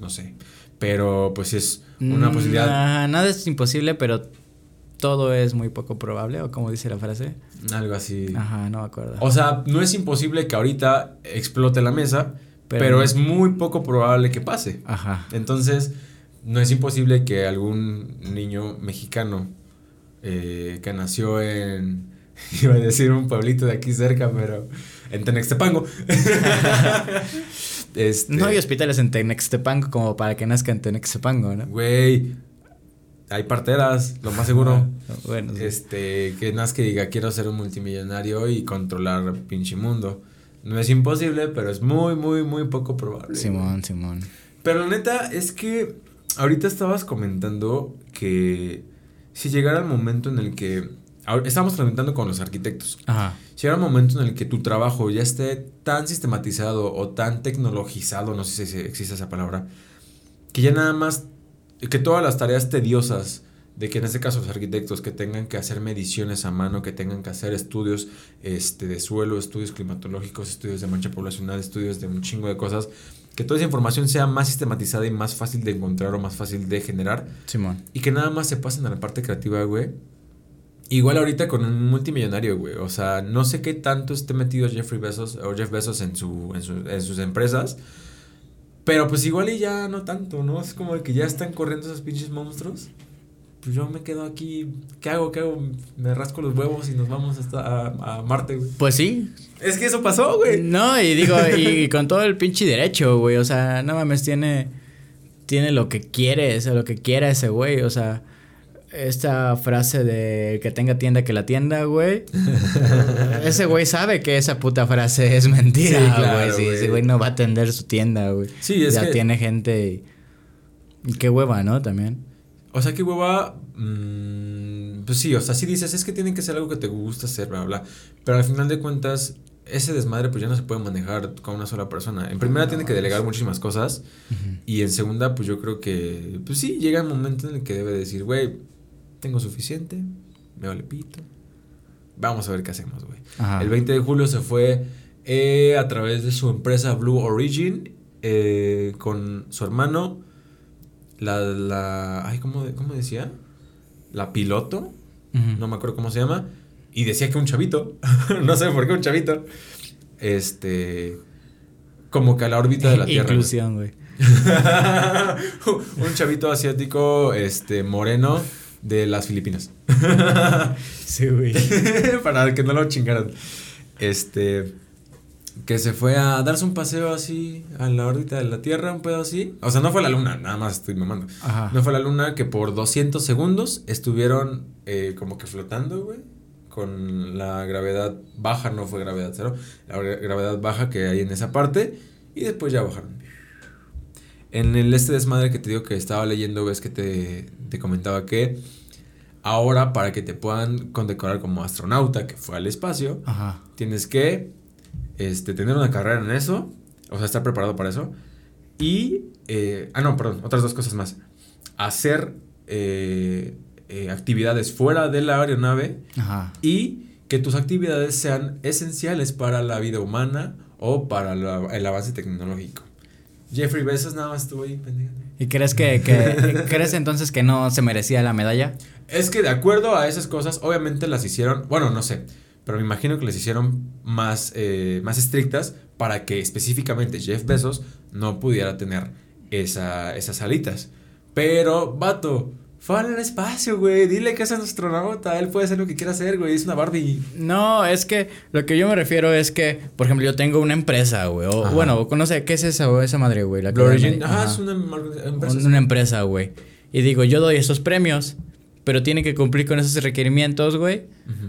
no sé. Pero pues es una Mm, posibilidad. nada es imposible, pero todo es muy poco probable, o como dice la frase. Algo así. Ajá, no me acuerdo. O sea, no es imposible que ahorita explote la mesa, pero, Pero- es muy poco probable que pase. Ajá. Entonces, no es imposible que algún niño mexicano eh, que nació en, *laughs* iba a decir un pueblito de aquí cerca, pero en Tenextepango. *laughs* este, No hay hospitales en Tenextepango como para que nazca en Tenextepango, ¿no? Güey, hay parteras, lo más seguro. Bueno, sí. Este, que nazca y diga quiero ser un multimillonario y controlar pinche mundo. No es imposible, pero es muy, muy, muy poco probable. Simón, Simón. Pero la neta es que ahorita estabas comentando que si llegara el momento en el que... Estábamos comentando con los arquitectos. Ajá. Si llegara el momento en el que tu trabajo ya esté tan sistematizado o tan tecnologizado, no sé si existe esa palabra, que ya nada más, que todas las tareas tediosas, de que en este caso los arquitectos que tengan que hacer mediciones a mano, que tengan que hacer estudios este, de suelo, estudios climatológicos, estudios de mancha poblacional, estudios de un chingo de cosas, que toda esa información sea más sistematizada y más fácil de encontrar o más fácil de generar Simón. y que nada más se pasen a la parte creativa, güey. Igual ahorita con un multimillonario, güey. O sea, no sé qué tanto esté metido Jeffrey Bezos o Jeff Bezos en, su, en, su- en sus empresas. Pero pues igual y ya no tanto, ¿no? Es como que ya están corriendo esos pinches monstruos. Pues yo me quedo aquí. ¿Qué hago? ¿Qué hago? Me rasco los huevos y nos vamos hasta a, a Marte, güey. Pues sí. Es que eso pasó, güey. No, y digo, y, *laughs* con todo el pinche derecho, güey. O sea, no mames, tiene. Tiene lo que quiere, es lo que quiera ese güey. O sea, esta frase de que tenga tienda que la tienda, güey. *laughs* ese güey sabe que esa puta frase es mentira, Sí, güey. claro, Sí, güey. ese güey no va a atender su tienda, güey. Sí, es ya que- tiene gente y, y qué hueva, ¿no? También. O sea, qué hueva. mm, pues sí, o sea, sí dices, es que tienen que ser algo que te gusta hacer, bla, bla. Pero al final de cuentas, ese desmadre, pues ya no se puede manejar con una sola persona. En primera, No, tiene que delegar muchísimas cosas. Y en segunda, pues yo creo que, pues sí, llega el momento en el que debe decir, güey, tengo suficiente, me vale pito. Vamos a ver qué hacemos, güey. El 20 de julio se fue eh, a través de su empresa Blue Origin eh, con su hermano, la, la, ay, ¿cómo, cómo decía? La piloto, no me acuerdo cómo se llama, y decía que un chavito, *laughs* no sé por qué un chavito, este, como que a la órbita de la *laughs* Tierra. Inclusión, güey. *laughs* un chavito asiático, este, moreno de las Filipinas. *laughs* Sí, güey. *laughs* Para que no lo chingaran. Este. que se fue a darse un paseo así a la órbita de la Tierra, un pedo así. O sea, no fue la luna, nada más estoy mamando. Ajá. No fue la luna que por 200 segundos estuvieron eh, como que flotando, güey. Con la gravedad baja, no fue gravedad cero, la gra- gravedad baja que hay en esa parte. Y después ya bajaron. En el este desmadre que te digo que estaba leyendo, ves que te, te comentaba que ahora para que te puedan condecorar como astronauta que fue al espacio, Ajá. tienes que este, tener una carrera en eso, o sea, estar preparado para eso. Y, eh, ah, no, perdón, otras dos cosas más. Hacer eh, eh, actividades fuera de la aeronave Ajá. y que tus actividades sean esenciales para la vida humana o para la- el avance tecnológico. Jeffrey Bezos nada más estuvo ahí pendiente. ¿Y crees que, que *laughs* crees entonces que no se merecía la medalla? Es que de acuerdo a esas cosas, obviamente las hicieron, bueno, no sé, pero me imagino que las hicieron más, eh, más estrictas para que específicamente Jeff Bezos no pudiera tener esa, esas alitas. Pero, vato, fue al espacio, güey, dile que es un astronauta, él puede hacer lo que quiera hacer, güey, es una Barbie. No, es que lo que yo me refiero es que, por ejemplo, yo tengo una empresa, güey. O, Ajá. bueno, no sé, ¿qué es esa, esa madre, güey? La Origin, ajá. ajá, es una empresa. una empresa, güey. Y digo, yo doy esos premios, pero tiene que cumplir con esos requerimientos, güey.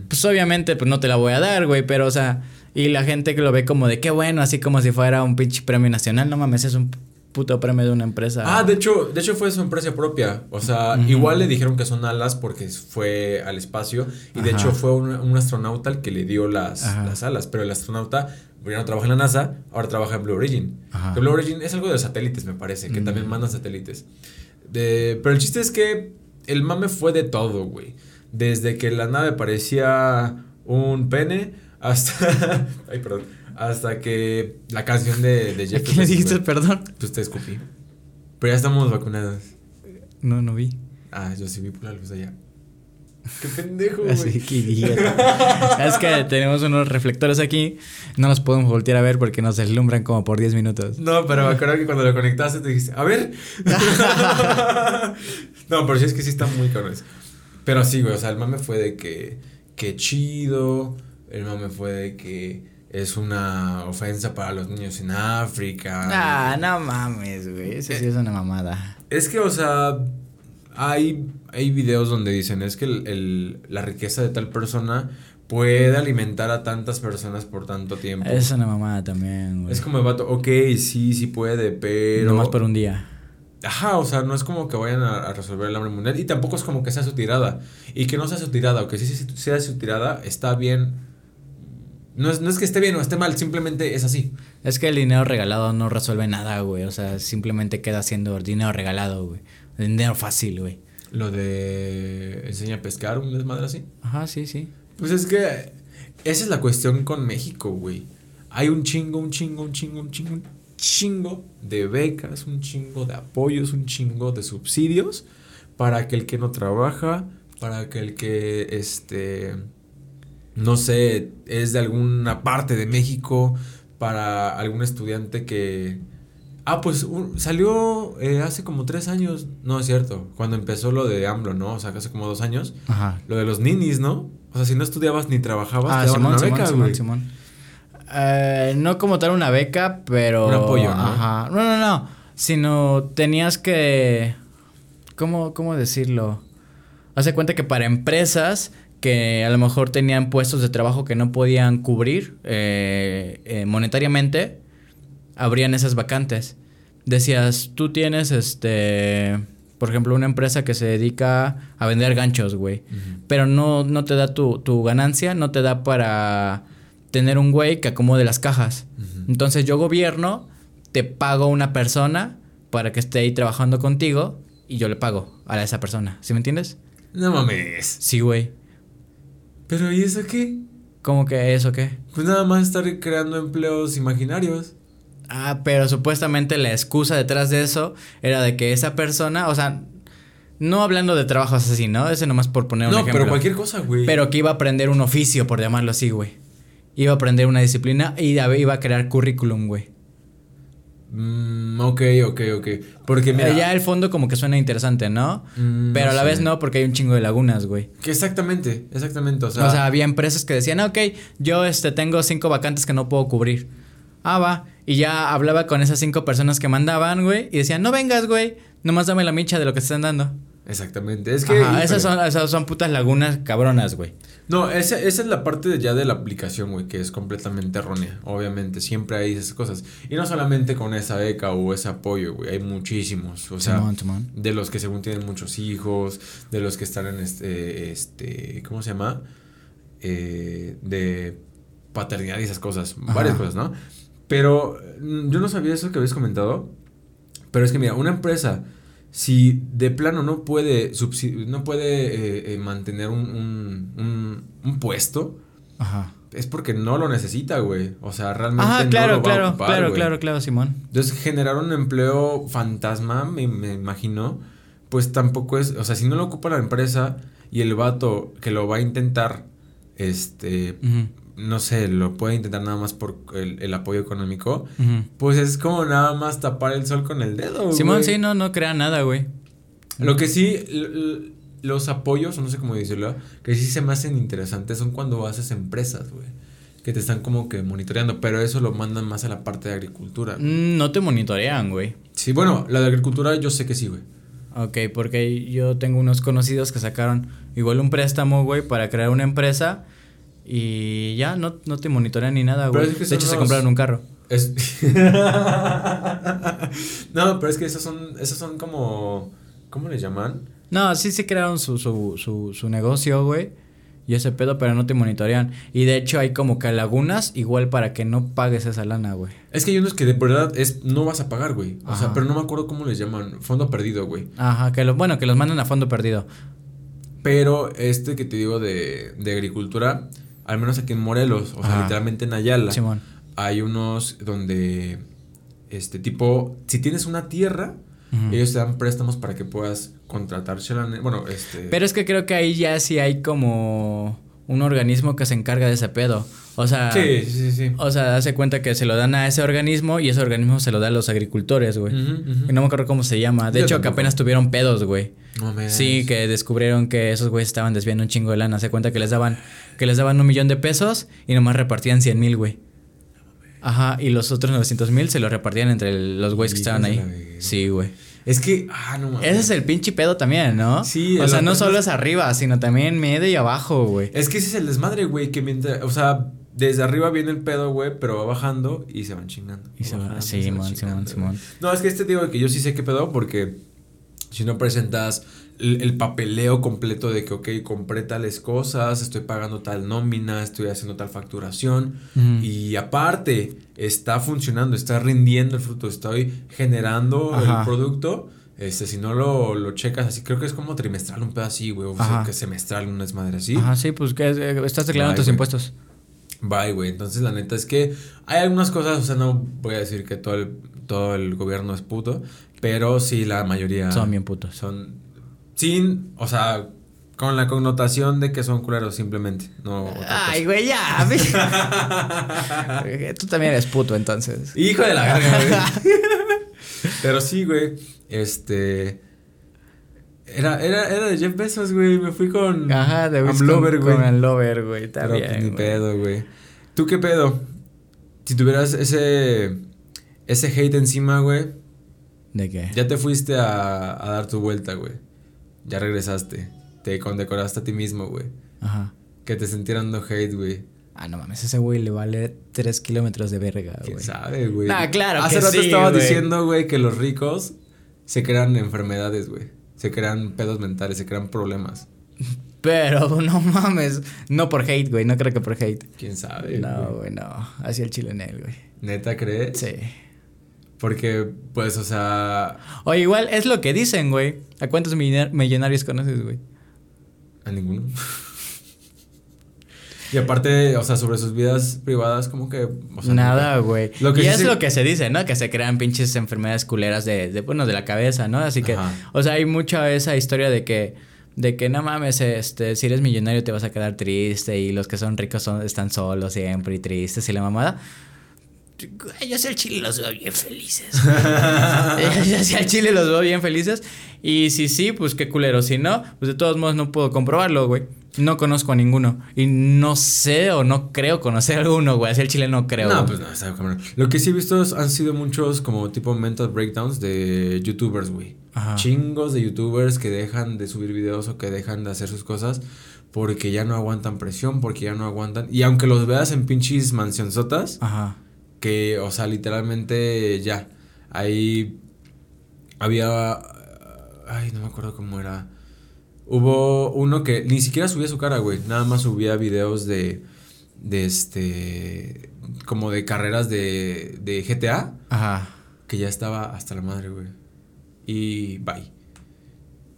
Pues obviamente, pues no te la voy a dar, güey, pero o sea, y la gente que lo ve como de qué bueno, así como si fuera un pinche premio nacional, no mames, es un puto premio de una empresa. Ah, de hecho, de hecho fue su empresa propia. O sea, igual le dijeron que son alas porque fue al espacio. Y de hecho fue un, un astronauta el que le dio las, las alas. Pero el astronauta ya no trabaja en la NASA, ahora trabaja en Blue Origin. Que Blue Origin es algo de satélites, me parece, que Mm. también mandan satélites. De, pero el chiste es que el mame fue de todo, güey. Desde que la nave parecía un pene hasta. *laughs* Ay, perdón. Hasta que la canción de, de ¿A Jeff quién le dijiste perdón? Pues te escupí. Pero ya estamos vacunados. No, no vi. Ah, yo sí vi por la luz allá. Qué pendejo, *laughs* güey. Así que idiota. es que tenemos unos reflectores aquí, no los podemos voltear a ver porque nos deslumbran como por 10 minutos. No, pero me acuerdo que cuando lo conectaste te dijiste, a ver. *laughs* no, pero sí es que sí está muy cabrón. eso. Pero sí, güey, o sea, el mame fue de que, que chido. El mame fue de que es una ofensa para los niños en África. Ah, no mames, güey. Eso sí es una mamada. Es que, o sea, hay, hay videos donde dicen, es que el, el- la riqueza de tal persona puede alimentar a tantas personas por tanto tiempo. Es una mamada también, güey. Es como el vato, ok, sí, sí puede, pero... Nomás por un día. Ajá, o sea, no es como que vayan a, a resolver el hambre mundial y tampoco es como que sea su tirada. Y que no sea su tirada o que sí, sí sea su tirada, está bien. No es, no es que esté bien o esté mal, simplemente es así. Es que el dinero regalado no resuelve nada, güey. O sea, simplemente queda siendo dinero regalado, güey. Dinero fácil, güey. Lo de enseña a pescar, un desmadre así. Ajá, sí, sí. Pues es que esa es la cuestión con México, güey. Hay un chingo, un chingo, un chingo, un chingo, un chingo de becas, un chingo de apoyos, un chingo de subsidios para que el que no trabaja, para que el que, este, no sé, es de alguna parte de México, para algún estudiante que... Ah, pues un- salió eh, hace como tres años, no es cierto, cuando empezó lo de AMLO, ¿no? O sea, hace como dos años. Ajá. Lo de los ninis, ¿no? O sea, si no estudiabas ni trabajabas, Ah, te daban Simón, una beca. Simón. Eh, no como tal una beca, pero... Un apoyo, ¿no? Ajá. No, no, no. Sino tenías que... ¿Cómo, cómo decirlo? Hace cuenta que para empresas que a lo mejor tenían puestos de trabajo que no podían cubrir eh, eh, monetariamente, abrían esas vacantes. Decías, tú tienes, este, por ejemplo, una empresa que se dedica a vender ganchos, güey. Pero no, no te da tu, tu ganancia, no te da para tener un güey que acomode las cajas. Entonces yo gobierno, te pago una persona para que esté ahí trabajando contigo y yo le pago a esa persona. ¿Sí me entiendes? No mames. Sí, güey. Pero ¿y eso qué? ¿Cómo que eso qué? Pues nada más estar creando empleos imaginarios. Ah, pero supuestamente la excusa detrás de eso era de que esa persona, o sea, no hablando de trabajos así, ¿no? Ese nomás por poner un No, ejemplo. pero cualquier cosa, güey. Pero que iba a aprender un oficio, por llamarlo así, güey. Iba a aprender una disciplina y iba a crear currículum, güey. Mm, ok, ok, ok. Porque mira... Ya el fondo como que suena interesante, ¿no? Mm, Pero no a la sé. vez no, porque hay un chingo de lagunas, güey. Que exactamente, exactamente. O O sea, sea, había empresas que decían, "Ah, ok, yo este, tengo cinco vacantes que no puedo cubrir. Ah, va. Y ya hablaba con esas cinco personas que mandaban, güey. Y decían, no vengas, güey. Nomás dame la micha de lo que te están dando. Exactamente. Es que. Ajá, esas, son, esas son putas lagunas cabronas, güey. No, esa, esa es la parte de ya de la aplicación, güey, que es completamente errónea. Obviamente, siempre hay esas cosas. Y no solamente con esa beca o ese apoyo, güey, hay muchísimos. O sea, de los que según tienen muchos hijos, de los que están en este, este, ¿cómo se llama? Eh, de paternidad y esas cosas, Ajá. varias cosas, ¿no? Pero mm, yo no sabía eso que habías comentado. Pero es que mira, una empresa, si de plano no puede, no puede eh, eh, mantener un, un, un- un puesto, Ajá. es porque no lo necesita, güey. O sea, realmente Ajá, no claro, lo va a claro, ocupar, claro, güey. claro, claro, Simón. Entonces, generar un empleo fantasma, me, me imagino, pues tampoco es, o sea, si no lo ocupa la empresa y el vato que lo va a intentar, este, no sé, lo puede intentar nada más por el, el apoyo económico, pues es como nada más tapar el sol con el dedo. Simón, güey. sí, no, no crea nada, güey. Lo que sí, los apoyos, o no sé cómo decirlo, que sí se me hacen interesantes son cuando haces empresas, güey. Que te están como que monitoreando, pero eso lo mandan más a la parte de agricultura. Mm, No te monitorean, güey. Sí, bueno, la de agricultura yo sé que sí, güey. Ok, porque yo tengo unos conocidos que sacaron igual un préstamo, güey, para crear una empresa y ya no, no te monitorean ni nada, güey. es que De hecho, se los- compraron un carro. Es... *laughs* no, pero es que esos son, esos son como, ¿cómo les llaman? No, sí, sí crearon su, su, su, su negocio, güey. Y ese pedo, pero no te monitorean. Y de hecho hay como que lagunas igual para que no pagues esa lana, güey. Es que hay unos que de verdad es, no vas a pagar, güey. O sea, pero no me acuerdo cómo les llaman. Fondo perdido, güey. Ajá, que lo, bueno, que los mandan a fondo perdido. Pero este que te digo de, de agricultura, al menos aquí en Morelos, o sea, literalmente en Ayala, Simón. hay unos donde, este tipo, si tienes una tierra, ellos te dan préstamos para que puedas contratar Bueno, este... Pero es que creo que ahí ya sí hay como un organismo que se encarga de ese pedo. O sea, sí, sí, sí. o sea, hace cuenta que se lo dan a ese organismo y ese organismo se lo da a los agricultores, güey. No me acuerdo cómo se llama. De Yo hecho, que apenas tuvieron pedos, güey. No. Sí, que descubrieron que esos güeyes estaban desviando un chingo de lana. Se cuenta que les daban, que les daban un millón de pesos y nomás repartían 100 mil, güey. Ajá, y los otros 900 mil se los repartían entre los güeyes que estaban ahí. Sí, güey. Es que, ah, no mames. Ese es el pinche pedo también, ¿no? Sí, O sea, no solo es arriba, sino también medio y abajo, güey. Es que ese es el desmadre, güey, que mientras, o sea, desde arriba viene el pedo, güey, pero va bajando y se van chingando. Y se va- bajando, sí, van Simón, Simón. Simón. No, es que este digo que yo sí sé qué pedo porque si no presentas el, el papeleo completo de que, ok, compré tales cosas, estoy pagando tal nómina, estoy haciendo tal facturación y aparte está funcionando, está rindiendo el fruto, estoy generando Ajá. el producto. Este, si no lo, lo checas así, creo que es como trimestral, un pedo así, güey, o sea, que semestral, una desmadre así. Ajá, sí, pues que eh, estás declarando tus güey. impuestos. Bye, güey. Entonces, la neta es que hay algunas cosas, o sea, no voy a decir que todo el, todo el gobierno es puto, pero sí la mayoría Son bien putos. son sin, o sea, con la connotación de que son culeros simplemente, no Ay, güey, ya. *laughs* *laughs* Tú también eres puto, entonces. Hijo de la verga, güey. *laughs* pero sí, güey. Este era, era, era de Jeff Bezos, güey. Me fui con Ajá, de Amlover, con, güey. con Amlover, güey. Está Pero pues ni pedo, güey. ¿Tú qué pedo? Si tuvieras ese ese hate encima, güey, ¿De qué? ya te fuiste a, a dar tu vuelta, güey. Ya regresaste. Te condecoraste a ti mismo, güey. Ajá. Que te sintieran dando hate, güey. Ah, no mames, ese güey le vale 3 kilómetros de verga, ¿Quién güey. sabe, güey? Ah, claro Hace que rato sí, estaba diciendo, güey, que los ricos se crean enfermedades, güey. Se crean pedos mentales, se crean problemas. *laughs* Pero no mames. No por hate, güey. No creo que por hate. ¿Quién sabe? No, güey? güey, no. Así el chile en él, güey. ¿Neta crees? Sí. Porque, pues, o sea, Oye, igual es lo que dicen, güey. ¿A cuántos millonar- millonarios conoces, güey? A ninguno. y aparte, o sea, sobre sus vidas privadas, como que. O sea, Nada, güey. Y sí es se- lo que se dice, ¿no? Que se crean pinches enfermedades culeras de, de, bueno, de la cabeza, ¿no? Así que, Ajá. o sea, hay mucha esa historia de que, de que no mames, este, si eres millonario te vas a quedar triste y los que son ricos son, están solos siempre y tristes y la mamada. Yo sé el chile los veo bien felices. *laughs* *laughs* Yo sé el chile los veo bien felices. Y si sí, pues qué culero. Si no, pues de todos modos no puedo comprobarlo, güey. No conozco a ninguno. Y no sé o no creo conocer a alguno, güey. Así el chile no creo. No, pues no, está cabrón. Lo que sí he visto es- han sido muchos como tipo mental breakdowns de youtubers, güey. Ajá. Chingos de youtubers que dejan de subir videos o que dejan de hacer sus cosas porque ya no aguantan presión, porque ya no aguantan. Y aunque los veas en pinches mansionzotas, Ajá. Que, o sea, literalmente ya. Ahí había. Ay, no me acuerdo cómo era. Hubo uno que ni siquiera subía su cara, güey. Nada más subía videos de. De este. Como de carreras de. De GTA. Ajá. Que ya estaba hasta la madre, güey. Y bye.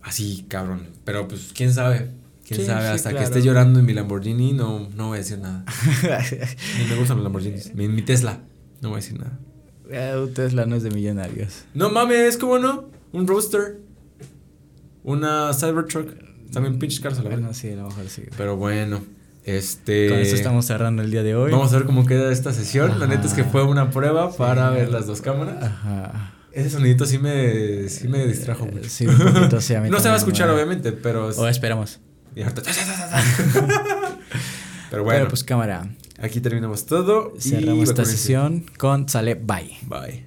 Así, cabrón. Pero pues, quién sabe. Quién Sí, sabe. sí, hasta que esté llorando en mi Lamborghini, no, no voy a decir nada. *laughs* Ni me gustan los Lamborghinis. Mi, mi Tesla. No voy a decir nada. Eh, un Tesla no es de millonarios. No mames, ¿cómo no? Un Roadster. Una Cybertruck. También pinches caros a la Bueno, verdad. sí, a lo mejor sí. Pero bueno, este. Con esto estamos cerrando el día de hoy. Vamos a ver cómo queda esta sesión. La neta es que fue una prueba para ver las dos cámaras. Ajá. Ese sonidito sí me, sí me distrajo Eh, mucho. Sí, un poquito, sí, a mí *laughs* no se va a escuchar, obviamente, pero. O esperamos. y ahorita- *laughs* Pero bueno, Pero pues cámara, aquí terminamos todo. y cerramos esta sesión con sale bye. Bye.